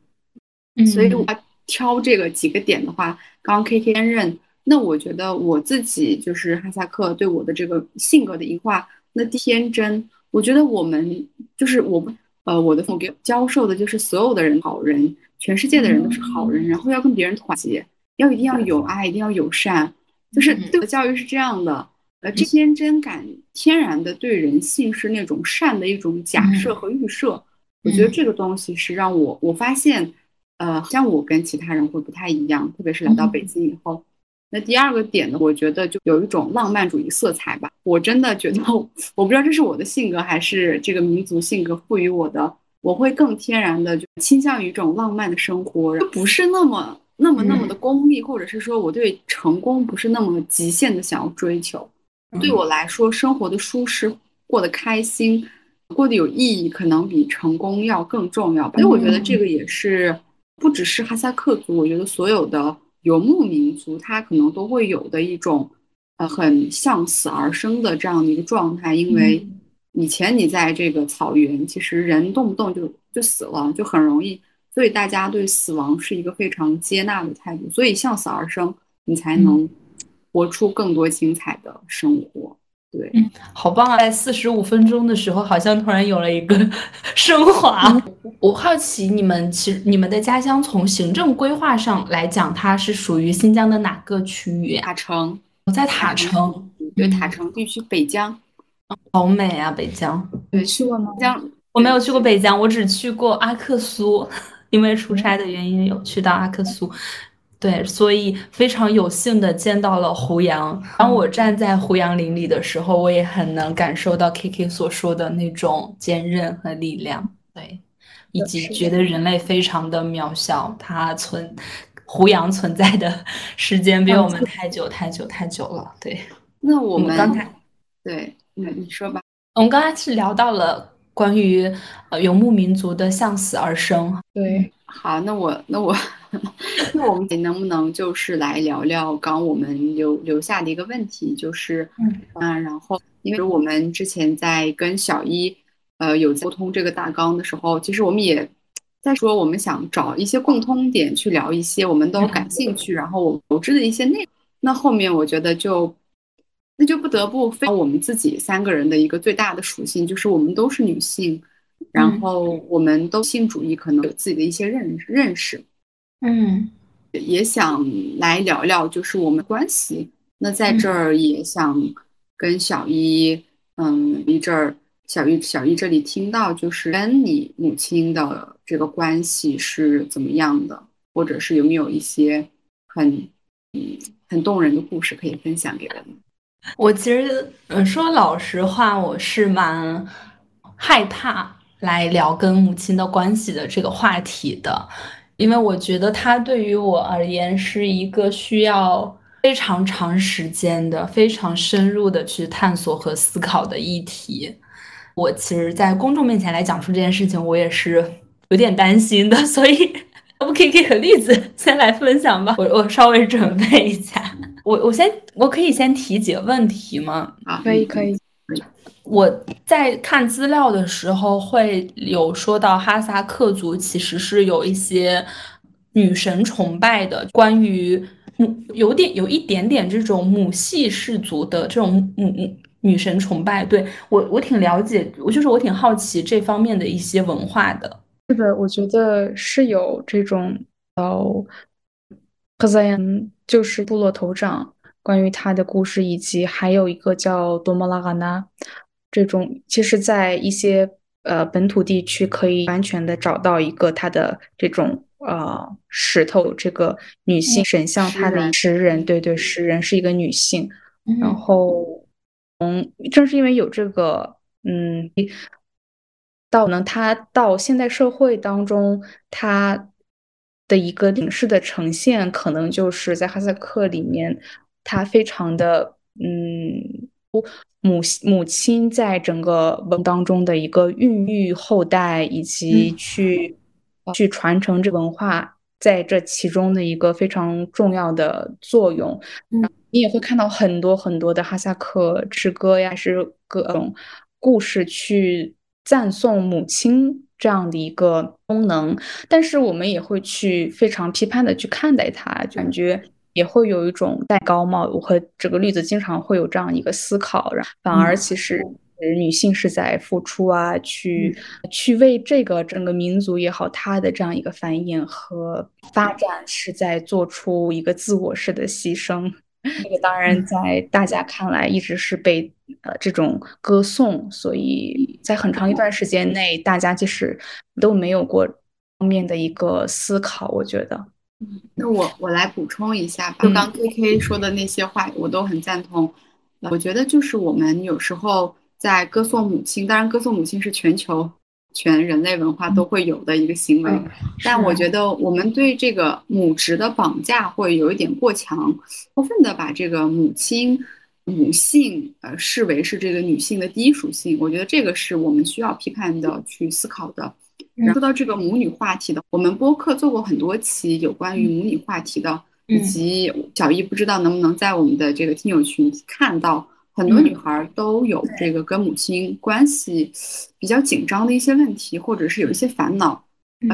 所以我挑这个几个点的话，刚刚 KK 任，那我觉得我自己就是哈萨克对我的这个性格的一化，那天真，我觉得我们就是我，呃，我的父母给教授的就是所有的人好人，全世界的人都是好人，然后要跟别人团结，要一定要有爱，一定要友善，就是对我教育是这样的。呃，这天真感天然的对人性是那种善的一种假设和预设，我觉得这个东西是让我我发现，呃，像我跟其他人会不太一样，特别是来到北京以后。那第二个点呢，我觉得就有一种浪漫主义色彩吧。我真的觉得，我不知道这是我的性格还是这个民族性格赋予我的，我会更天然的就倾向于一种浪漫的生活，不是那么那么那么的功利，或者是说我对成功不是那么极限的想要追求。对我来说，生活的舒适、过得开心、过得有意义，可能比成功要更重要吧。所以我觉得这个也是不只是哈萨克族，我觉得所有的游牧民族，他可能都会有的一种呃很向死而生的这样的一个状态。因为以前你在这个草原，其实人动不动就就死了，就很容易，所以大家对死亡是一个非常接纳的态度。所以向死而生，你才能。活出更多精彩的生活，对，嗯，好棒啊！在四十五分钟的时候，好像突然有了一个 升华。我好奇你们，其实你们的家乡从行政规划上来讲，它是属于新疆的哪个区域？塔城，我在塔城，对，塔城地区，北疆，好美啊，北疆。对，去过吗？疆，我没有去过北疆，我只去过阿克苏，因为出差的原因有去到阿克苏。对，所以非常有幸的见到了胡杨。当我站在胡杨林里的时候，我也很能感受到 K K 所说的那种坚韧和力量。对，以及觉得人类非常的渺小，它存胡杨存在的 时间比我们太久太久太久了。对，那我们刚才，对，那你说吧。我们刚才是聊到了关于呃游牧民族的向死而生。对。好，那我那我 那我们能不能就是来聊聊刚我们留留下的一个问题，就是嗯，然后因为我们之前在跟小一呃有沟通这个大纲的时候，其实我们也在说我们想找一些共通点去聊一些我们都感兴趣，然后我熟知的一些内容。那后面我觉得就那就不得不非我们自己三个人的一个最大的属性，就是我们都是女性。然后我们都性主义，可能有自己的一些认认识，嗯，也想来聊聊，就是我们关系。那在这儿也想跟小一，嗯，一阵儿小玉小玉这里听到，就是跟你母亲的这个关系是怎么样的，或者是有没有一些很嗯很动人的故事可以分享给我们？我其实，嗯，说老实话，我是蛮害怕。来聊跟母亲的关系的这个话题的，因为我觉得它对于我而言是一个需要非常长时间的、非常深入的去探索和思考的议题。我其实，在公众面前来讲述这件事情，我也是有点担心的，所以我可以给个例子先来分享吧。我我稍微准备一下，我我先我可以先提几个问题吗？啊，可以可以。我在看资料的时候会有说到哈萨克族其实是有一些女神崇拜的，关于母有点有一点点这种母系氏族的这种母母女神崇拜。对我我挺了解，我就是我挺好奇这方面的一些文化的。是的，我觉得是有这种哦，克萨扬就是部落头长关于他的故事，以及还有一个叫多莫拉嘎纳。这种其实，在一些呃本土地区，可以完全的找到一个他的这种呃石头，这个女性神像，她的石人，对对，石人是一个女性。然后，嗯，正是因为有这个，嗯，到呢，他到现代社会当中，他的一个影视的呈现，可能就是在哈萨克里面，他非常的，嗯。母母亲在整个文当中的一个孕育后代，以及去去传承这文化，在这其中的一个非常重要的作用。嗯，你也会看到很多很多的哈萨克诗歌呀，是各种故事去赞颂母亲这样的一个功能。但是我们也会去非常批判的去看待它，感觉也会有一种戴高帽。我和这个绿子经常会有这样一个思考，然反而其实。女性是在付出啊，去去为这个整个民族也好，她的这样一个繁衍和发展是在做出一个自我式的牺牲。这个当然在大家看来一直是被呃这种歌颂，所以在很长一段时间内，大家其实都没有过方面的一个思考。我觉得，那我我来补充一下吧，就刚 K K 说的那些话，我都很赞同。我觉得就是我们有时候。在歌颂母亲，当然歌颂母亲是全球全人类文化都会有的一个行为，但我觉得我们对这个母职的绑架会有一点过强，过分的把这个母亲母性呃视为是这个女性的第一属性，我觉得这个是我们需要批判的去思考的。说到这个母女话题的，我们播客做过很多期有关于母女话题的，以及小易不知道能不能在我们的这个听友群看到。很多女孩都有这个跟母亲关系比较紧张的一些问题，或者是有一些烦恼，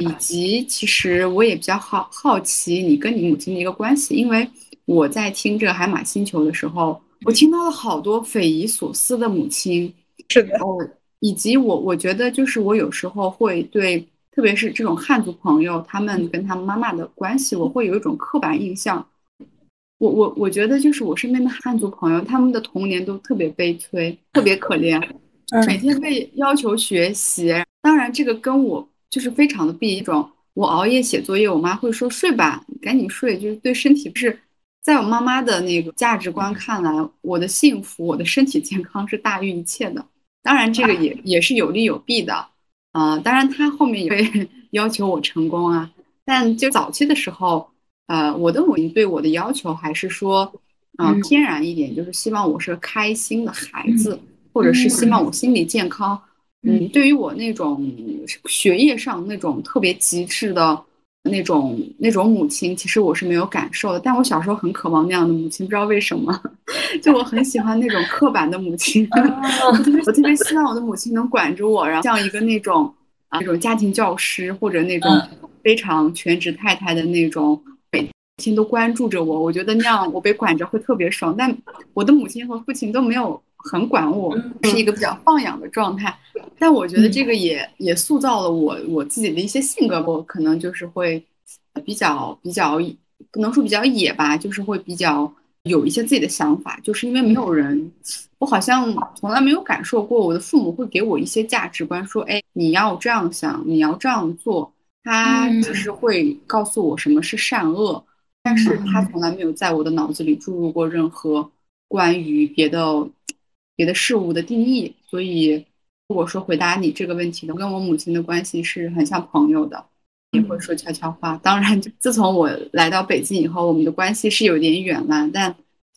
以及其实我也比较好好奇你跟你母亲的一个关系，因为我在听这个海马星球的时候，我听到了好多匪夷所思的母亲，是的，哦，以及我我觉得就是我有时候会对，特别是这种汉族朋友，他们跟他们妈妈的关系，我会有一种刻板印象。我我我觉得就是我身边的汉族朋友，他们的童年都特别悲催，特别可怜，每天被要求学习。当然，这个跟我就是非常的不一种。我熬夜写作业，我妈会说睡吧，赶紧睡，就是对身体不是。在我妈妈的那个价值观看来，我的幸福，我的身体健康是大于一切的。当然，这个也也是有利有弊的。啊，当然她后面也会 要求我成功啊。但就早期的时候。呃，我的母亲对我的要求还是说，嗯，天然一点，就是希望我是开心的孩子，或者是希望我心理健康。嗯，对于我那种学业上那种特别极致的那种那种母亲，其实我是没有感受的。但我小时候很渴望那样的母亲，不知道为什么，就我很喜欢那种刻板的母亲。我特别我特别希望我的母亲能管着我，然后像一个那种啊那种家庭教师，或者那种非常全职太太的那种。亲都关注着我，我觉得那样我被管着会特别爽。但我的母亲和父亲都没有很管我，是一个比较放养的状态。但我觉得这个也也塑造了我我自己的一些性格。我可能就是会比较比较不能说比较野吧，就是会比较有一些自己的想法。就是因为没有人，我好像从来没有感受过我的父母会给我一些价值观，说哎你要这样想，你要这样做。他只是会告诉我什么是善恶。但是他从来没有在我的脑子里注入过任何关于别的别的事物的定义，所以如果说回答你这个问题的，跟我母亲的关系是很像朋友的，也会说悄悄话。当然，自从我来到北京以后，我们的关系是有点远了，但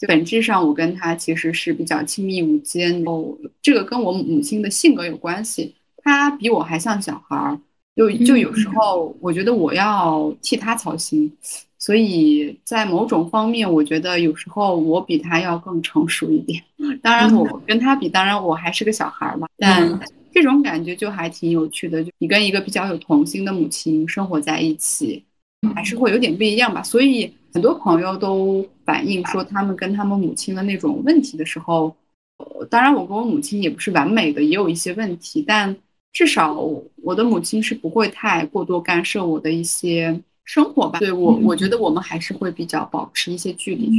本质上我跟他其实是比较亲密无间。哦，这个跟我母亲的性格有关系，她比我还像小孩儿，就就有时候我觉得我要替他操心。所以在某种方面，我觉得有时候我比他要更成熟一点。当然，我跟他比，当然我还是个小孩嘛。但这种感觉就还挺有趣的。就你跟一个比较有童心的母亲生活在一起，还是会有点不一样吧。所以很多朋友都反映说，他们跟他们母亲的那种问题的时候，当然我跟我母亲也不是完美的，也有一些问题。但至少我的母亲是不会太过多干涉我的一些。生活吧，对我，我觉得我们还是会比较保持一些距离。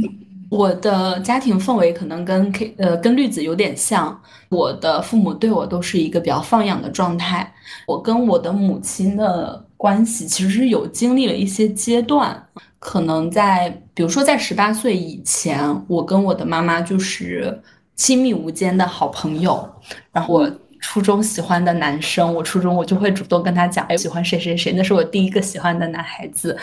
我的家庭氛围可能跟 K 呃跟绿子有点像，我的父母对我都是一个比较放养的状态。我跟我的母亲的关系其实是有经历了一些阶段，可能在比如说在十八岁以前，我跟我的妈妈就是亲密无间的好朋友，然后我。初中喜欢的男生，我初中我就会主动跟他讲，哎，喜欢谁谁谁，那是我第一个喜欢的男孩子。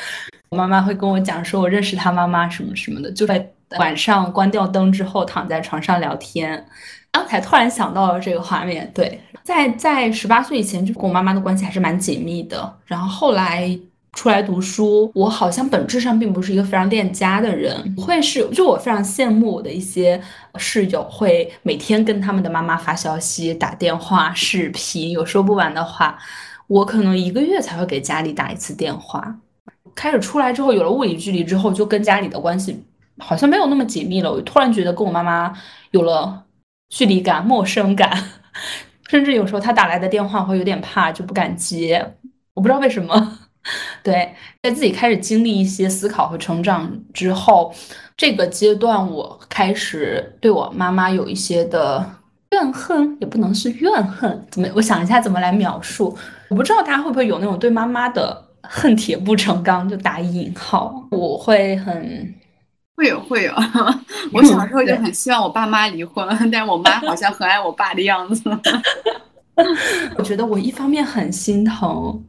我妈妈会跟我讲说，我认识他妈妈什么什么的，就在晚上关掉灯之后躺在床上聊天。刚才突然想到了这个画面，对，在在十八岁以前，就跟我妈妈的关系还是蛮紧密的。然后后来出来读书，我好像本质上并不是一个非常恋家的人，会是就我非常羡慕我的一些室友，会每天跟他们的妈妈发消息、打电话、视频，有说不完的话。我可能一个月才会给家里打一次电话。开始出来之后，有了物理距离之后，就跟家里的关系好像没有那么紧密了。我突然觉得跟我妈妈有了距离感、陌生感，甚至有时候她打来的电话会有点怕，就不敢接。我不知道为什么。对，在自己开始经历一些思考和成长之后，这个阶段我开始对我妈妈有一些的怨恨，也不能是怨恨，怎么？我想一下怎么来描述。我不知道大家会不会有那种对妈妈的恨铁不成钢，就打引号。我会很会有会有。我小时候就很希望我爸妈离婚，但是我妈好像很爱我爸的样子。我觉得我一方面很心疼。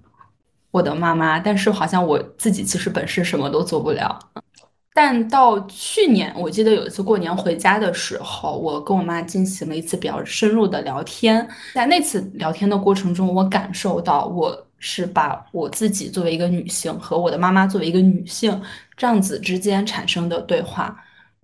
我的妈妈，但是好像我自己其实本身什么都做不了。但到去年，我记得有一次过年回家的时候，我跟我妈进行了一次比较深入的聊天。在那次聊天的过程中，我感受到我是把我自己作为一个女性和我的妈妈作为一个女性这样子之间产生的对话。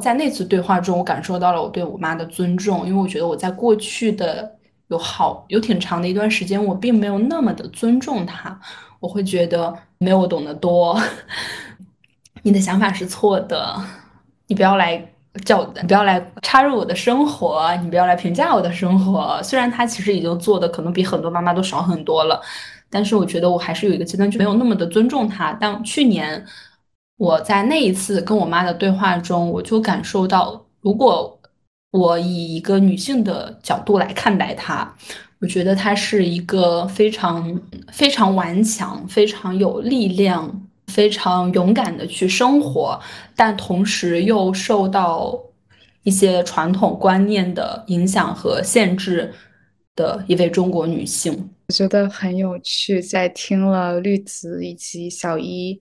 在那次对话中，我感受到了我对我妈的尊重，因为我觉得我在过去的有好有挺长的一段时间，我并没有那么的尊重她。我会觉得没有我懂得多，你的想法是错的，你不要来叫，你不要来插入我的生活，你不要来评价我的生活。虽然他其实已经做的可能比很多妈妈都少很多了，但是我觉得我还是有一个阶段就没有那么的尊重他。但去年我在那一次跟我妈的对话中，我就感受到，如果我以一个女性的角度来看待他。我觉得他是一个非常非常顽强、非常有力量、非常勇敢的去生活，但同时又受到一些传统观念的影响和限制的一位中国女性。我觉得很有趣，在听了绿子以及小一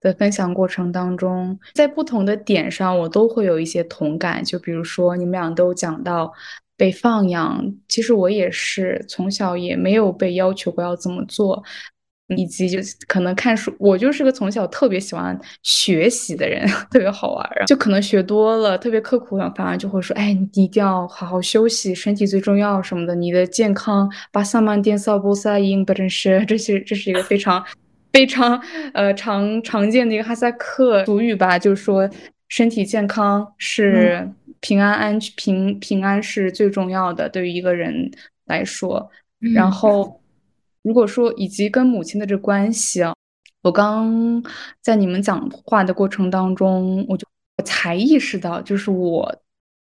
的分享过程当中，在不同的点上，我都会有一些同感。就比如说，你们俩都讲到。被放养，其实我也是从小也没有被要求过要怎么做，以及就可能看书，我就是个从小特别喜欢学习的人，特别好玩儿，就可能学多了，特别刻苦，反而就会说，哎，你一定要好好休息，身体最重要什么的，你的健康，把萨曼颠扫波萨因不真是，这是这是一个非常非常呃常常见的一个哈萨克俗语吧，就是说身体健康是。平安安平平安是最重要的，对于一个人来说。然后，如果说以及跟母亲的这关系啊，我刚在你们讲话的过程当中，我就我才意识到，就是我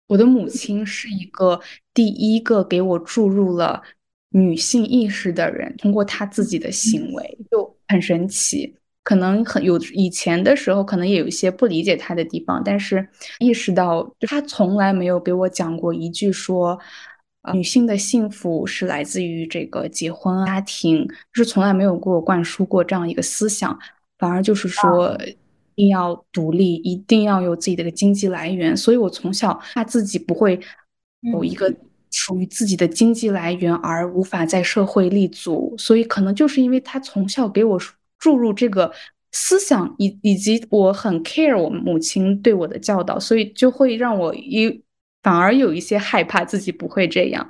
我的母亲是一个第一个给我注入了女性意识的人，通过她自己的行为就很神奇。可能很有以前的时候，可能也有一些不理解他的地方，但是意识到他从来没有给我讲过一句说，女性的幸福是来自于这个结婚家庭，就是从来没有给我灌输过这样一个思想，反而就是说一定要独立，一定要有自己的一个经济来源。所以我从小怕自己不会有一个属于自己的经济来源而无法在社会立足，所以可能就是因为他从小给我。注入这个思想，以以及我很 care 我母亲对我的教导，所以就会让我一反而有一些害怕自己不会这样，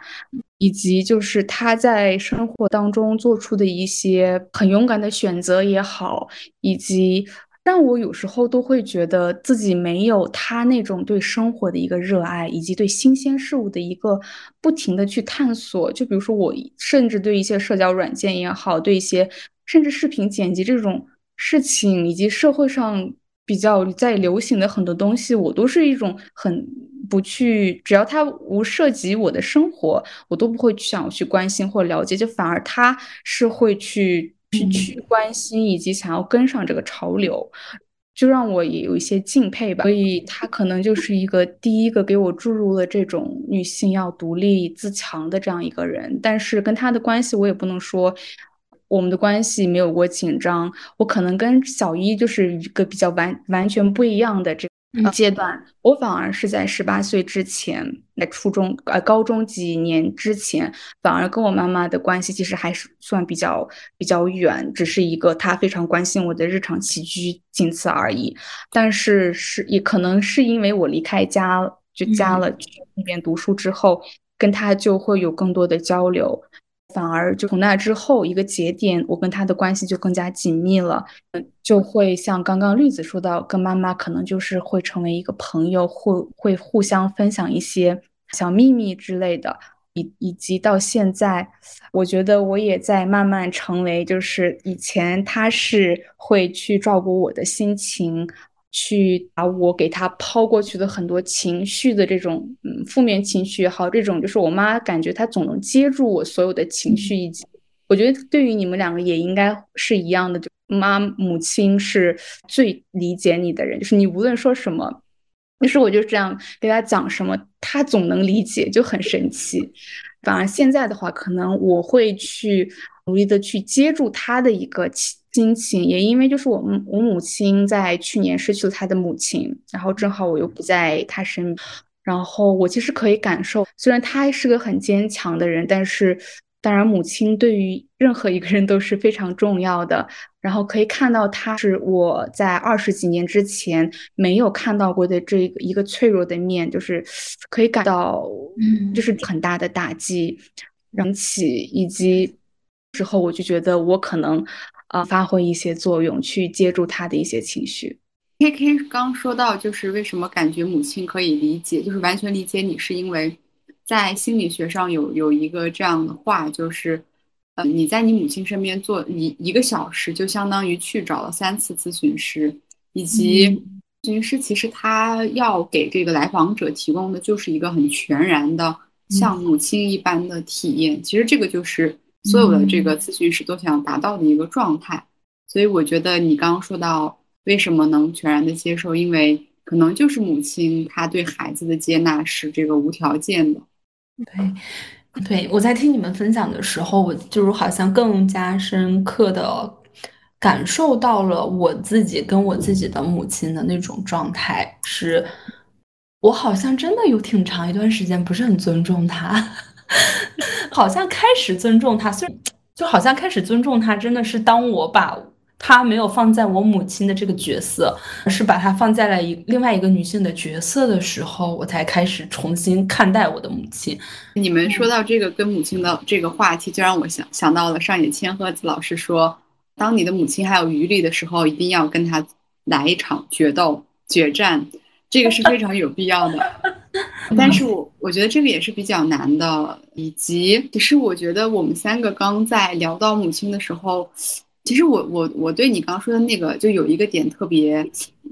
以及就是他在生活当中做出的一些很勇敢的选择也好，以及让我有时候都会觉得自己没有他那种对生活的一个热爱，以及对新鲜事物的一个不停的去探索。就比如说我甚至对一些社交软件也好，对一些。甚至视频剪辑这种事情，以及社会上比较在流行的很多东西，我都是一种很不去，只要它无涉及我的生活，我都不会想去关心或了解，就反而他是会去去去关心，以及想要跟上这个潮流，就让我也有一些敬佩吧。所以他可能就是一个第一个给我注入了这种女性要独立自强的这样一个人，但是跟他的关系，我也不能说。我们的关系没有过紧张，我可能跟小一就是一个比较完完全不一样的这阶段，我反而是在十八岁之前，在初中呃高中几年之前，反而跟我妈妈的关系其实还是算比较比较远，只是一个她非常关心我的日常起居，仅此而已。但是是也可能是因为我离开家，就家了去那边读书之后，跟她就会有更多的交流。反而就从那之后一个节点，我跟他的关系就更加紧密了。嗯，就会像刚刚绿子说到，跟妈妈可能就是会成为一个朋友，会会互相分享一些小秘密之类的。以以及到现在，我觉得我也在慢慢成为，就是以前他是会去照顾我的心情。去把我给他抛过去的很多情绪的这种，嗯，负面情绪也好，这种就是我妈感觉她总能接住我所有的情绪，以及我觉得对于你们两个也应该是一样的，就妈母亲是最理解你的人，就是你无论说什么，就是我就这样给他讲什么，他总能理解，就很神奇。反而现在的话，可能我会去努力的去接住他的一个情。心情也因为就是我母我母亲在去年失去了她的母亲，然后正好我又不在她身边，然后我其实可以感受，虽然她是个很坚强的人，但是当然母亲对于任何一个人都是非常重要的。然后可以看到她是我在二十几年之前没有看到过的这个一个脆弱的面，就是可以感到，嗯，就是很大的打击，燃起以及之后我就觉得我可能。啊，发挥一些作用，去接住他的一些情绪。K K 刚说到，就是为什么感觉母亲可以理解，就是完全理解你，是因为在心理学上有有一个这样的话，就是，呃，你在你母亲身边做一一个小时，就相当于去找了三次咨询师，以及咨询师其实他要给这个来访者提供的就是一个很全然的，像母亲一般的体验。其实这个就是。所有的这个咨询师都想达到的一个状态，所以我觉得你刚刚说到为什么能全然的接受，因为可能就是母亲她对孩子的接纳是这个无条件的。对，对我在听你们分享的时候，我就是好像更加深刻的感受到了我自己跟我自己的母亲的那种状态，是我好像真的有挺长一段时间不是很尊重她。好像开始尊重他，虽然就好像开始尊重他，真的是当我把他没有放在我母亲的这个角色，而是把他放在了一另外一个女性的角色的时候，我才开始重新看待我的母亲。你们说到这个跟母亲的这个话题，就让我想想到了上野千鹤子老师说，当你的母亲还有余力的时候，一定要跟他来一场决斗、决战，这个是非常有必要的。但是我我觉得这个也是比较难的，以及其实我觉得我们三个刚在聊到母亲的时候，其实我我我对你刚说的那个就有一个点特别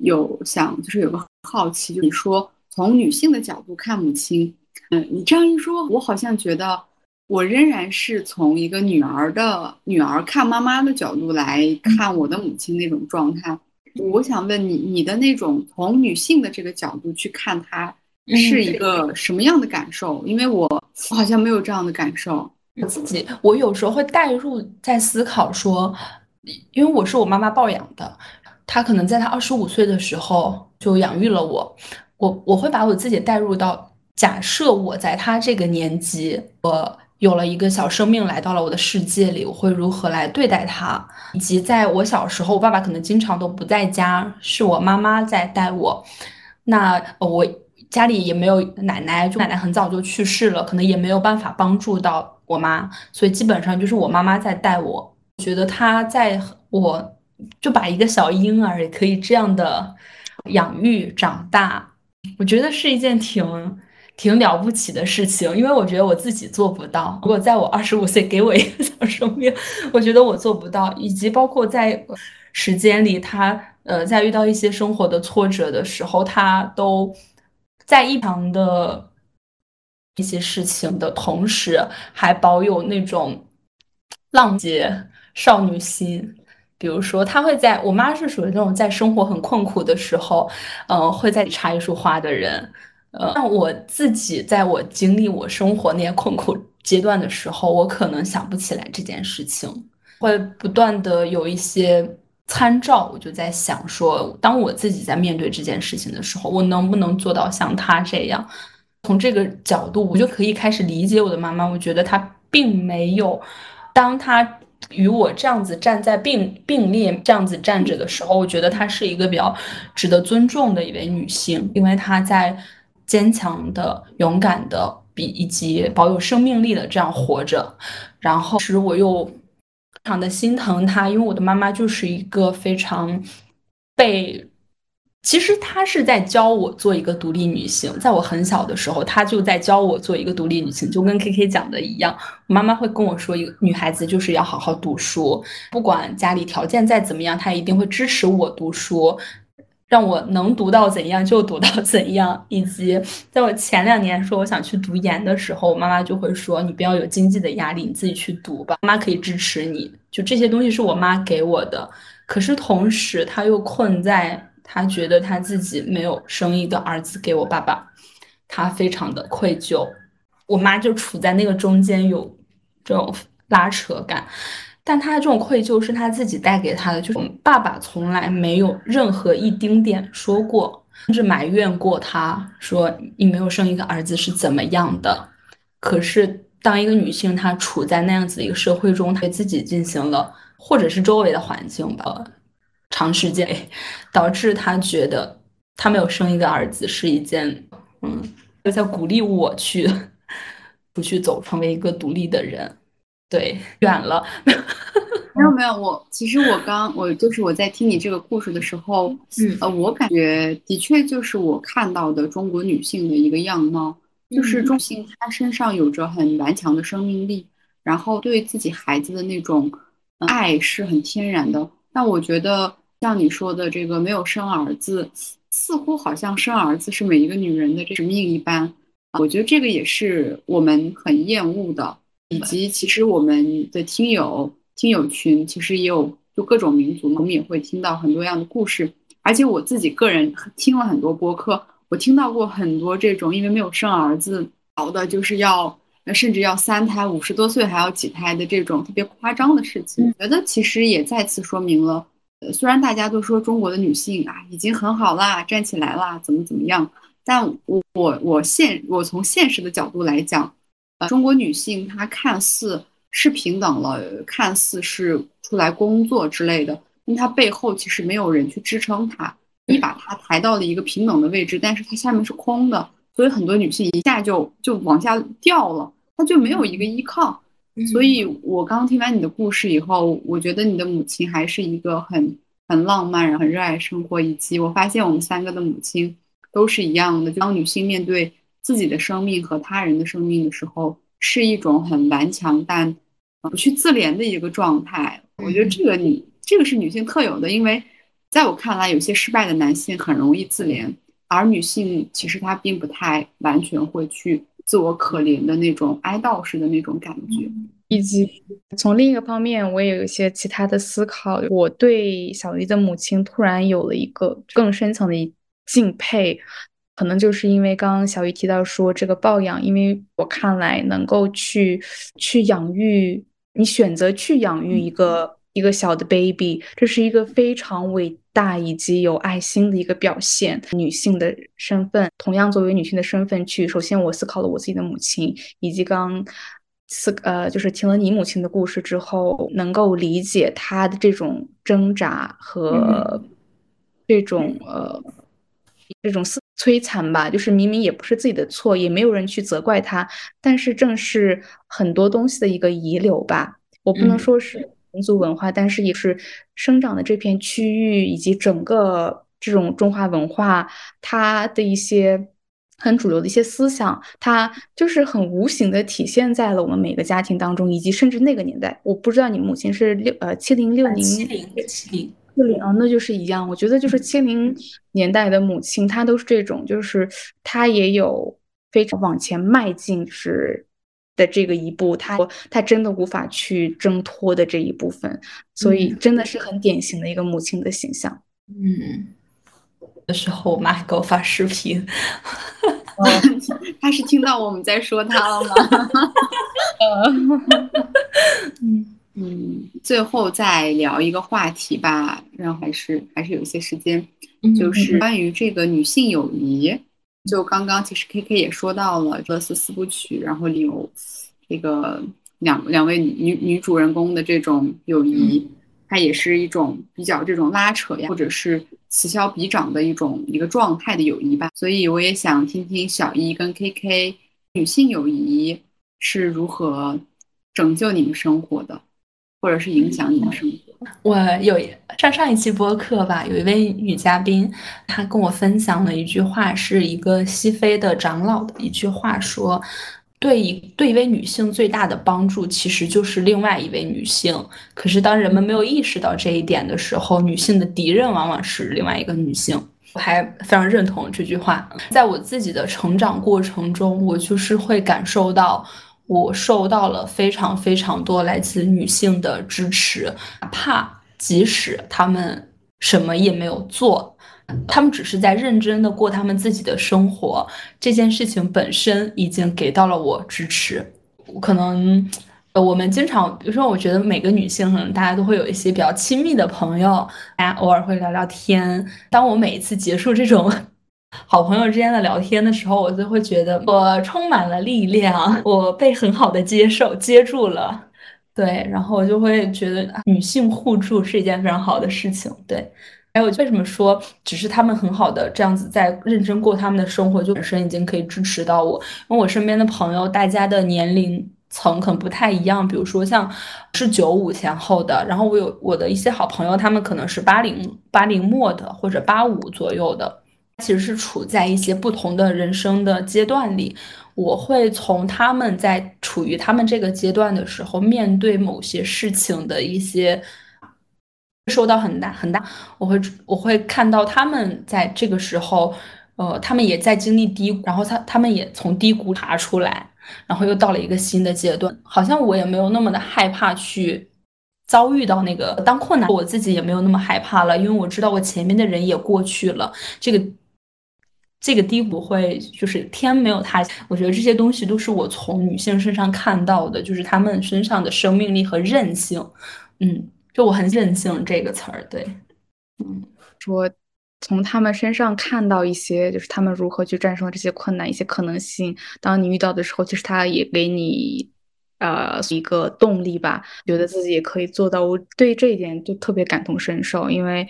有想就是有个好奇，就你说从女性的角度看母亲，嗯，你这样一说，我好像觉得我仍然是从一个女儿的女儿看妈妈的角度来看我的母亲那种状态。我想问你，你的那种从女性的这个角度去看她。是一个什么样的感受？因为我我好像没有这样的感受。我自己，我有时候会带入在思考说，因为我是我妈妈抱养的，她可能在她二十五岁的时候就养育了我。我我会把我自己带入到，假设我在她这个年纪，我有了一个小生命来到了我的世界里，我会如何来对待她？以及在我小时候，我爸爸可能经常都不在家，是我妈妈在带我。那我。家里也没有奶奶，就奶奶很早就去世了，可能也没有办法帮助到我妈，所以基本上就是我妈妈在带我。觉得她在我就把一个小婴儿也可以这样的养育长大，我觉得是一件挺挺了不起的事情，因为我觉得我自己做不到。如果在我二十五岁给我一个小生命，我觉得我做不到。以及包括在时间里，他呃在遇到一些生活的挫折的时候，他都。在异常的一些事情的同时，还保有那种浪姐少女心。比如说，她会在我妈是属于那种在生活很困苦的时候，嗯，会在插一束花的人。呃，那我自己在我经历我生活那些困苦阶段的时候，我可能想不起来这件事情，会不断的有一些参照，我就在想说，当我自己在面对这件事情的时候，我能不能做到像他这样？从这个角度，我就可以开始理解我的妈妈。我觉得她并没有，当她与我这样子站在并并列这样子站着的时候，我觉得她是一个比较值得尊重的一位女性，因为她在坚强的、勇敢的，比以及保有生命力的这样活着。然后，其实我又非常的心疼她，因为我的妈妈就是一个非常被。其实她是在教我做一个独立女性，在我很小的时候，她就在教我做一个独立女性，就跟 K K 讲的一样。妈妈会跟我说，一个女孩子就是要好好读书，不管家里条件再怎么样，她一定会支持我读书，让我能读到怎样就读到 怎样。以及在我前两年说我想去读研的时候，我妈妈就会说，你不要有经济的压力，你自己去读吧，妈妈可以支持你。就这些东西是我妈给我的，可是同时她又困在。他觉得他自己没有生一个儿子给我爸爸，他非常的愧疚。我妈就处在那个中间，有这种拉扯感。但他的这种愧疚是他自己带给他的，就是爸爸从来没有任何一丁点说过，甚至埋怨过他，说你没有生一个儿子是怎么样的。可是当一个女性，她处在那样子的一个社会中，对自己进行了，或者是周围的环境吧。长时间导致他觉得他没有生一个儿子是一件，嗯，就在鼓励我去 不去走，成为一个独立的人。对，远了，没有没有，我其实我刚我就是我在听你这个故事的时候，嗯呃，我感觉的确就是我看到的中国女性的一个样貌，就是中性，她身上有着很顽强的生命力，然后对自己孩子的那种爱是很天然的。但我觉得。像你说的这个没有生儿子，似乎好像生儿子是每一个女人的这使命一般。我觉得这个也是我们很厌恶的，以及其实我们的听友听友群其实也有就各种民族，我们也会听到很多样的故事。而且我自己个人听了很多播客，我听到过很多这种因为没有生儿子熬的就是要甚至要三胎，五十多岁还要几胎的这种特别夸张的事情。我觉得其实也再次说明了。虽然大家都说中国的女性啊已经很好啦，站起来啦，怎么怎么样，但我我我现我从现实的角度来讲，呃，中国女性她看似是平等了，看似是出来工作之类的，但她背后其实没有人去支撑她，你把她抬到了一个平等的位置，但是她下面是空的，所以很多女性一下就就往下掉了，她就没有一个依靠。所以，我刚听完你的故事以后，我觉得你的母亲还是一个很很浪漫、然后很热爱生活，以及我发现我们三个的母亲都是一样的。当女性面对自己的生命和他人的生命的时候，是一种很顽强但不去自怜的一个状态。我觉得这个你这个是女性特有的，因为在我看来，有些失败的男性很容易自怜，而女性其实她并不太完全会去。自我可怜的那种哀悼式的那种感觉，以及从另一个方面，我也有一些其他的思考。我对小鱼的母亲突然有了一个更深层的敬佩，可能就是因为刚刚小鱼提到说这个抱养，因为我看来能够去去养育你选择去养育一个一个小的 baby，这是一个非常伟。大以及有爱心的一个表现，女性的身份，同样作为女性的身份去，首先我思考了我自己的母亲，以及刚思呃，就是听了你母亲的故事之后，能够理解她的这种挣扎和这种呃这种摧残吧，就是明明也不是自己的错，也没有人去责怪他，但是正是很多东西的一个遗留吧，我不能说是。民族文化，但是也是生长的这片区域以及整个这种中华文化，它的一些很主流的一些思想，它就是很无形的体现在了我们每个家庭当中，以及甚至那个年代。我不知道你母亲是六呃七零六零七零七零六零啊，那就是一样。我觉得就是七零年代的母亲，她都是这种，就是她也有非常往前迈进，是。的这个一步，她她真的无法去挣脱的这一部分，所以真的是很典型的一个母亲的形象。嗯，的时候我妈还给我发视频，他是听到我们在说她了吗？嗯，嗯，最后再聊一个话题吧，然后还是还是有一些时间，就是关于这个女性友谊。就刚刚其实 K K 也说到了《乐斯四部曲》，然后有这个两两位女女主人公的这种友谊，它也是一种比较这种拉扯呀，或者是此消彼长的一种一个状态的友谊吧。所以我也想听听小一跟 K K 女性友谊是如何拯救你们生活的。或者是影响你的生活。我有上上一期播客吧，有一位女嘉宾，她跟我分享了一句话，是一个西非的长老的一句话，说，对一对一位女性最大的帮助，其实就是另外一位女性。可是当人们没有意识到这一点的时候，女性的敌人往往是另外一个女性。我还非常认同这句话，在我自己的成长过程中，我就是会感受到。我受到了非常非常多来自女性的支持，哪怕即使她们什么也没有做，她们只是在认真的过她们自己的生活，这件事情本身已经给到了我支持。可能，呃，我们经常，比如说，我觉得每个女性可能大家都会有一些比较亲密的朋友，大家偶尔会聊聊天。当我每一次结束这种。好朋友之间的聊天的时候，我就会觉得我充满了力量，我被很好的接受接住了，对，然后我就会觉得女性互助是一件非常好的事情，对。还有为什么说只是他们很好的这样子在认真过他们的生活，就本身已经可以支持到我，因为我身边的朋友大家的年龄层可能不太一样，比如说像是九五前后的，然后我有我的一些好朋友，他们可能是八零八零末的或者八五左右的。其实是处在一些不同的人生的阶段里，我会从他们在处于他们这个阶段的时候，面对某些事情的一些受到很大很大，我会我会看到他们在这个时候，呃，他们也在经历低谷，然后他他们也从低谷爬出来，然后又到了一个新的阶段，好像我也没有那么的害怕去遭遇到那个当困难，我自己也没有那么害怕了，因为我知道我前面的人也过去了，这个。这个低谷会就是天没有塌，我觉得这些东西都是我从女性身上看到的，就是她们身上的生命力和韧性。嗯，就我很韧性这个词儿，对，嗯，说从她们身上看到一些，就是她们如何去战胜这些困难，一些可能性。当你遇到的时候，其实她也给你呃一个动力吧，觉得自己也可以做到。我对这一点就特别感同身受，因为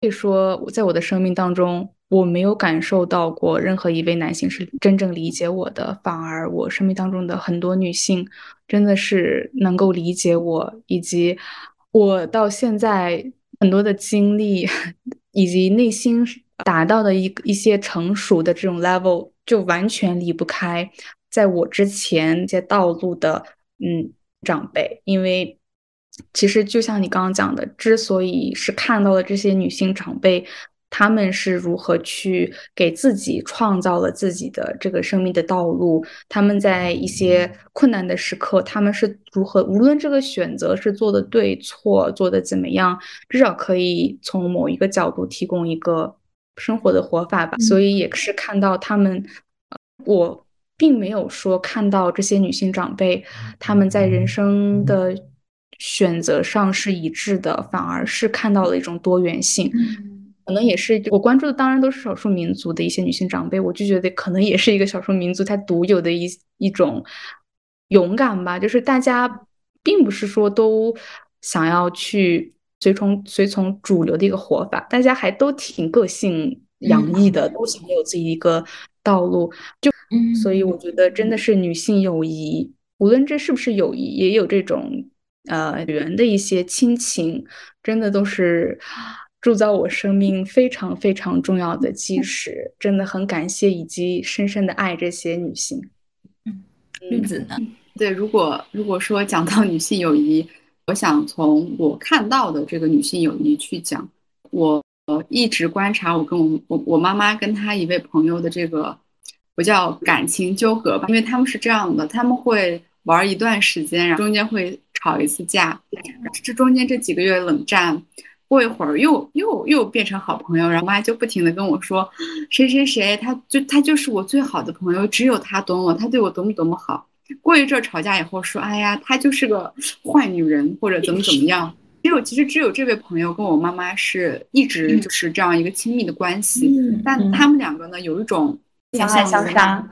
可以说我在我的生命当中。我没有感受到过任何一位男性是真正理解我的，反而我生命当中的很多女性真的是能够理解我，以及我到现在很多的经历以及内心达到的一一些成熟的这种 level，就完全离不开在我之前在道路的嗯长辈，因为其实就像你刚刚讲的，之所以是看到了这些女性长辈。他们是如何去给自己创造了自己的这个生命的道路？他们在一些困难的时刻，他们是如何？无论这个选择是做的对错，做的怎么样，至少可以从某一个角度提供一个生活的活法吧。所以也是看到他们，我并没有说看到这些女性长辈他们在人生的选择上是一致的，反而是看到了一种多元性。可能也是我关注的，当然都是少数民族的一些女性长辈，我就觉得可能也是一个少数民族它独有的一一种勇敢吧。就是大家并不是说都想要去随从随从主流的一个活法，大家还都挺个性洋溢的，都想有自己一个道路。就所以我觉得真的是女性友谊，无论这是不是友谊，也有这种呃人的一些亲情，真的都是。铸造我生命非常非常重要的基石，真的很感谢以及深深的爱这些女性。嗯，绿子呢？对，如果如果说讲到女性友谊，我想从我看到的这个女性友谊去讲。我一直观察我跟我我我妈妈跟她一位朋友的这个，不叫感情纠葛吧，因为他们是这样的，他们会玩一段时间，然后中间会吵一次架，这中间这几个月冷战。过一会儿又又又变成好朋友，然后妈就不停的跟我说，谁谁谁，他就他就是我最好的朋友，只有他懂我，他对我多么多么好。过一阵吵架以后说，哎呀，她就是个坏女人，或者怎么怎么样。只有其实只有这位朋友跟我妈妈是一直就是这样一个亲密的关系，但他们两个呢有一种相爱相杀，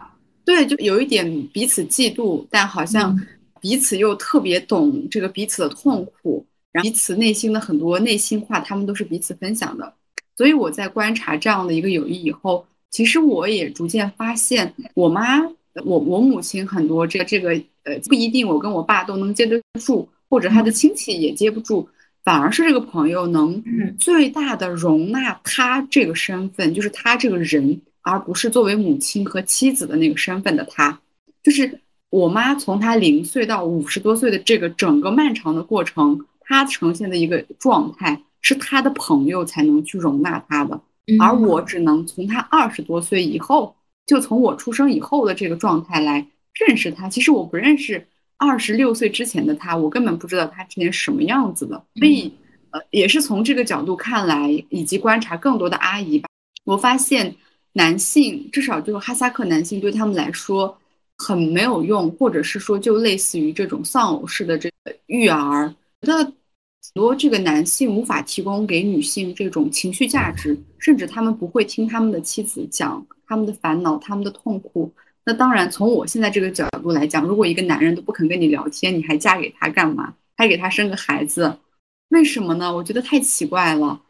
对，就有一点彼此嫉妒，但好像彼此又特别懂这个彼此的痛苦，然后彼此内心的很多内心话，他们都是彼此分享的。所以我在观察这样的一个友谊以后，其实我也逐渐发现，我妈，我我母亲很多这个这个呃不一定我跟我爸都能接得住，或者他的亲戚也接不住。反而是这个朋友能最大的容纳他这个身份，就是他这个人，而不是作为母亲和妻子的那个身份的他。就是我妈从她零岁到五十多岁的这个整个漫长的过程，她呈现的一个状态是他的朋友才能去容纳他的，而我只能从他二十多岁以后，就从我出生以后的这个状态来认识他。其实我不认识。二十六岁之前的他，我根本不知道他之前什么样子的，所以，呃，也是从这个角度看来，以及观察更多的阿姨吧，我发现男性，至少就是哈萨克男性，对他们来说很没有用，或者是说就类似于这种丧偶式的这个育儿，觉得很多这个男性无法提供给女性这种情绪价值，甚至他们不会听他们的妻子讲他们的烦恼、他们的痛苦。那当然，从我现在这个角度来讲，如果一个男人都不肯跟你聊天，你还嫁给他干嘛？还给他生个孩子，为什么呢？我觉得太奇怪了。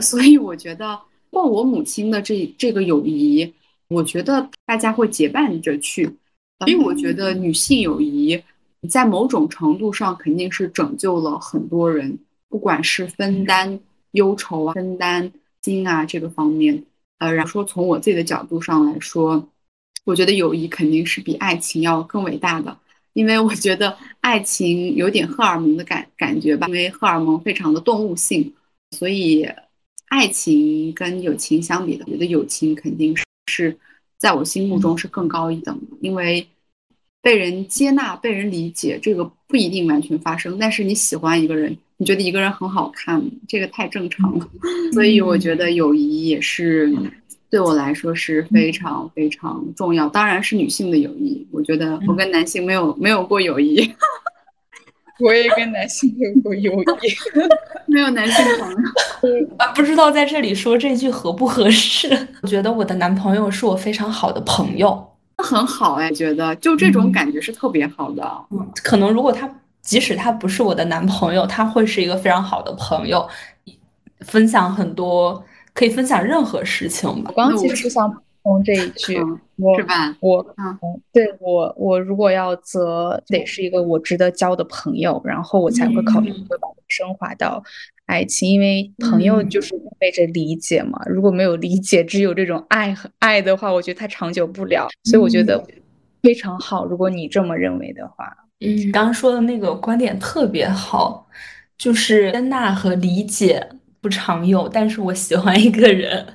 所以我觉得，过我母亲的这这个友谊，我觉得大家会结伴着去。因为我觉得女性友谊在某种程度上肯定是拯救了很多人，不管是分担忧愁啊、分担心啊这个方面。呃，然后说从我自己的角度上来说。我觉得友谊肯定是比爱情要更伟大的，因为我觉得爱情有点荷尔蒙的感感觉吧，因为荷尔蒙非常的动物性，所以爱情跟友情相比的，我觉得友情肯定是在我心目中是更高一等的，因为被人接纳、被人理解，这个不一定完全发生，但是你喜欢一个人，你觉得一个人很好看，这个太正常了，所以我觉得友谊也是。对我来说是非常非常重要，当然是女性的友谊。我觉得我跟男性没有没有过友谊，我也跟男性没有过友谊，没有男性朋友。啊，不知道在这里说这句合不合适？我觉得我的男朋友是我非常好的朋友，很好哎，觉得就这种感觉是特别好的。嗯，可能如果他即使他不是我的男朋友，他会是一个非常好的朋友，分享很多。可以分享任何事情吧。我刚其实是想补充这一句，是吧？我，嗯，对我，我如果要择，得是一个我值得交的朋友，然后我才会考虑会把它升华到爱情，因为朋友就是意味着理解嘛。如果没有理解，只有这种爱和爱的话，我觉得它长久不了。所以我觉得非常好，如果你这么认为的话。嗯，刚刚说的那个观点特别好，就是接纳和理解。不常有，但是我喜欢一个人，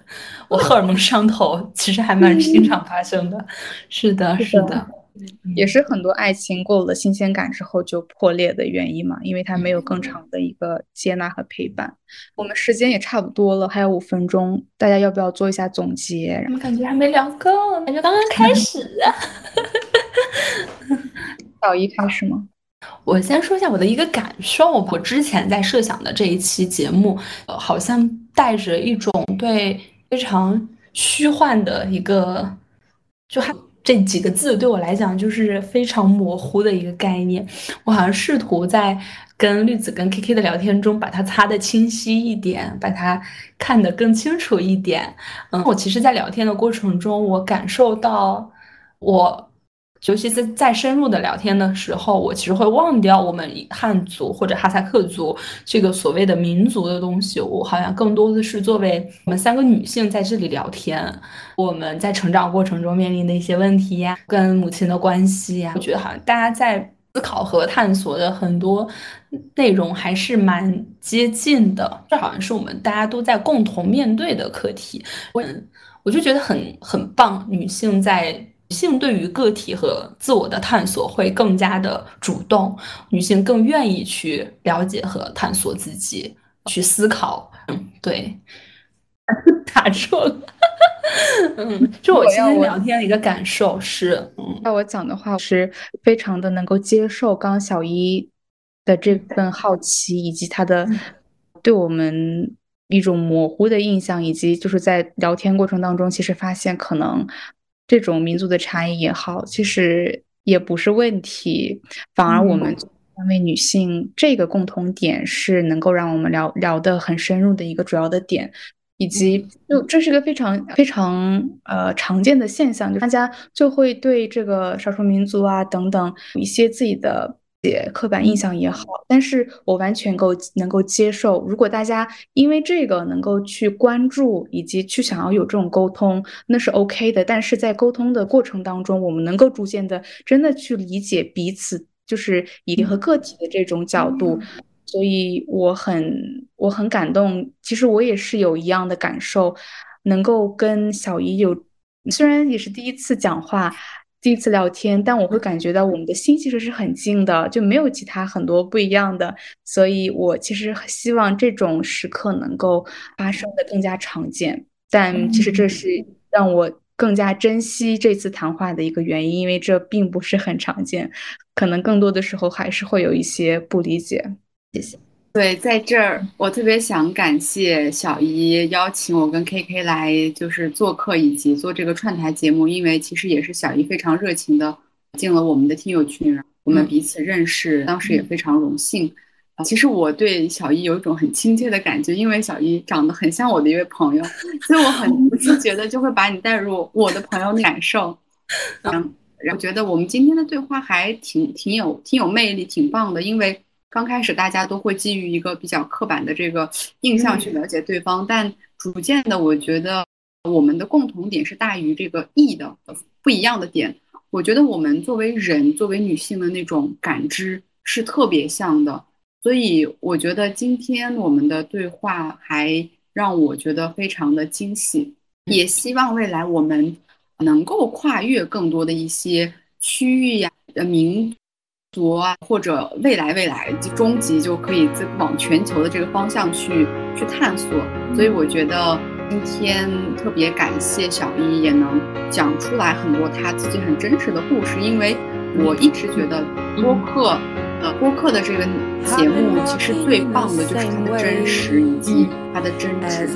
我荷尔蒙上头，其实还蛮经常发生的。是的，是的，也是很多爱情过了新鲜感之后就破裂的原因嘛，因为它没有更长的一个接纳和陪伴。我们时间也差不多了，还有五分钟，大家要不要做一下总结？我们感觉还没聊够，感觉刚刚开始啊。小一开始吗？我先说一下我的一个感受。我之前在设想的这一期节目，呃，好像带着一种对非常虚幻的一个，就还这几个字对我来讲就是非常模糊的一个概念。我好像试图在跟绿子跟 K K 的聊天中把它擦得清晰一点，把它看得更清楚一点。嗯，我其实，在聊天的过程中，我感受到我。尤其是在深入的聊天的时候，我其实会忘掉我们汉族或者哈萨克族这个所谓的民族的东西。我好像更多的是作为我们三个女性在这里聊天，我们在成长过程中面临的一些问题呀，跟母亲的关系呀，我觉得好像大家在思考和探索的很多内容还是蛮接近的。这好像是我们大家都在共同面对的课题。我我就觉得很很棒，女性在。女性对于个体和自我的探索会更加的主动，女性更愿意去了解和探索自己，去思考。嗯，对，打住了。嗯，就我今天聊天的一个感受是，嗯，要我讲的话是非常的能够接受刚小一的这份好奇，以及他的对我们一种模糊的印象，以及就是在聊天过程当中，其实发现可能这种民族的差异也好，其实也不是问题，反而我们三位女性这个共同点是能够让我们聊聊得很深入的一个主要的点。以及，就这是个非常非常呃常见的现象，就大家就会对这个少数民族啊等等一些自己的刻板印象也好，但是我完全够能够接受，如果大家因为这个能够去关注以及去想要有这种沟通，那是 OK 的。但是在沟通的过程当中，我们能够逐渐的真的去理解彼此，就是以和个体的这种角度。所以我很我很感动，其实我也是有一样的感受，能够跟小姨有，虽然也是第一次讲话，第一次聊天，但我会感觉到我们的心其实是很近的，就没有其他很多不一样的。所以我其实希望这种时刻能够发生的更加常见，但其实这是让我更加珍惜这次谈话的一个原因，因为这并不是很常见，可能更多的时候还是会有一些不理解。谢谢。对，在这儿我特别想感谢小姨邀请我跟 KK 来，就是做客以及做这个串台节目，因为其实也是小姨非常热情的进了我们的听友群，我们彼此认识，当时也非常荣幸。其实我对小姨有一种很亲切的感觉，因为小姨长得很像我的一位朋友，所以我很不自觉的就会把你带入我的朋友的感受。嗯，然后觉得我们今天的对话还挺挺有挺有魅力，挺棒的，因为。刚开始大家都会基于一个比较刻板的这个印象去了解对方，但逐渐的，我觉得我们的共同点是大于这个异的不一样的点。我觉得我们作为人，作为女性的那种感知是特别像的，所以我觉得今天我们的对话还让我觉得非常的惊喜，也希望未来我们能够跨越更多的一些区域呀呃民。多啊，或者未来未来就终极就可以往全球的这个方向去去探索，所以我觉得今天特别感谢小一也能讲出来很多他自己很真实的故事，因为我一直觉得播客，呃，播客的这个节目其实最棒的就是它的真实以及它的真挚。对，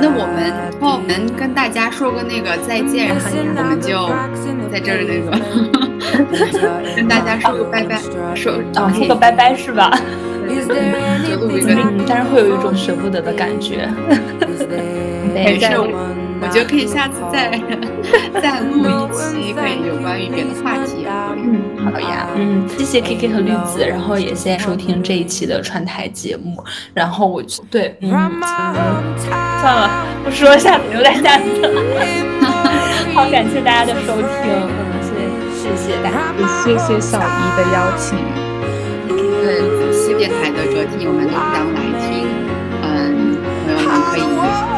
那我们我们跟大家说个那个再见，然后我们就在这儿那个。跟大家说个拜拜，说啊，说个拜拜是吧？嗯，但是会有一种舍不得的感觉。没事，我觉得可以下次再 再录一期，可以有关于别的话题。嗯，好呀。嗯，谢谢 K K 和绿子，然后也谢谢收听这一期的串台节目。然后我对，嗯，算了，不说下次留在下次。好，感谢大家的收听。嗯谢谢谢大家，谢谢小姨的邀请。对，子熙电台的这听我们都当来听，嗯，朋友们可以呃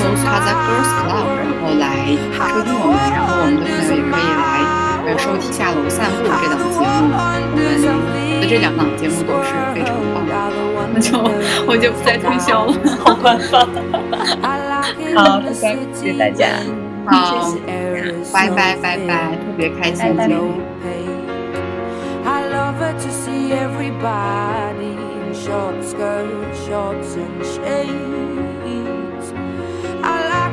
搜“哈在 Girls Club”，然后来收听我们，然后我们的朋友也可以来呃收听下楼散步这档节目。我们的这两档节目都是非常棒，那就我就不再推销了，好官方。好，谢谢大家。好，拜拜拜拜，特别开心今天。I love her to see everybody in short skirts, shorts and shades.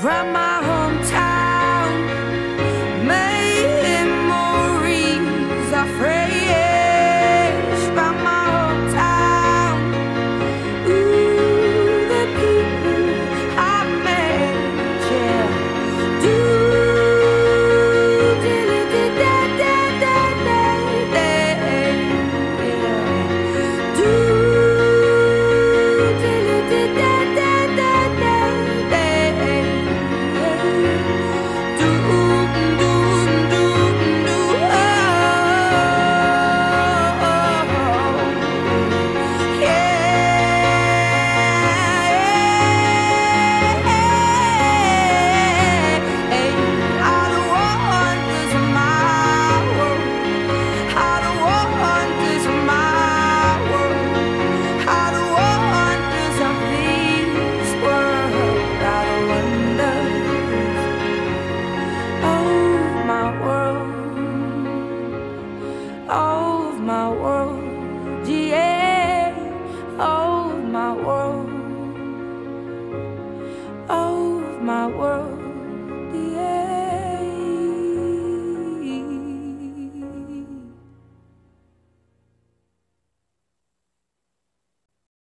Run my home.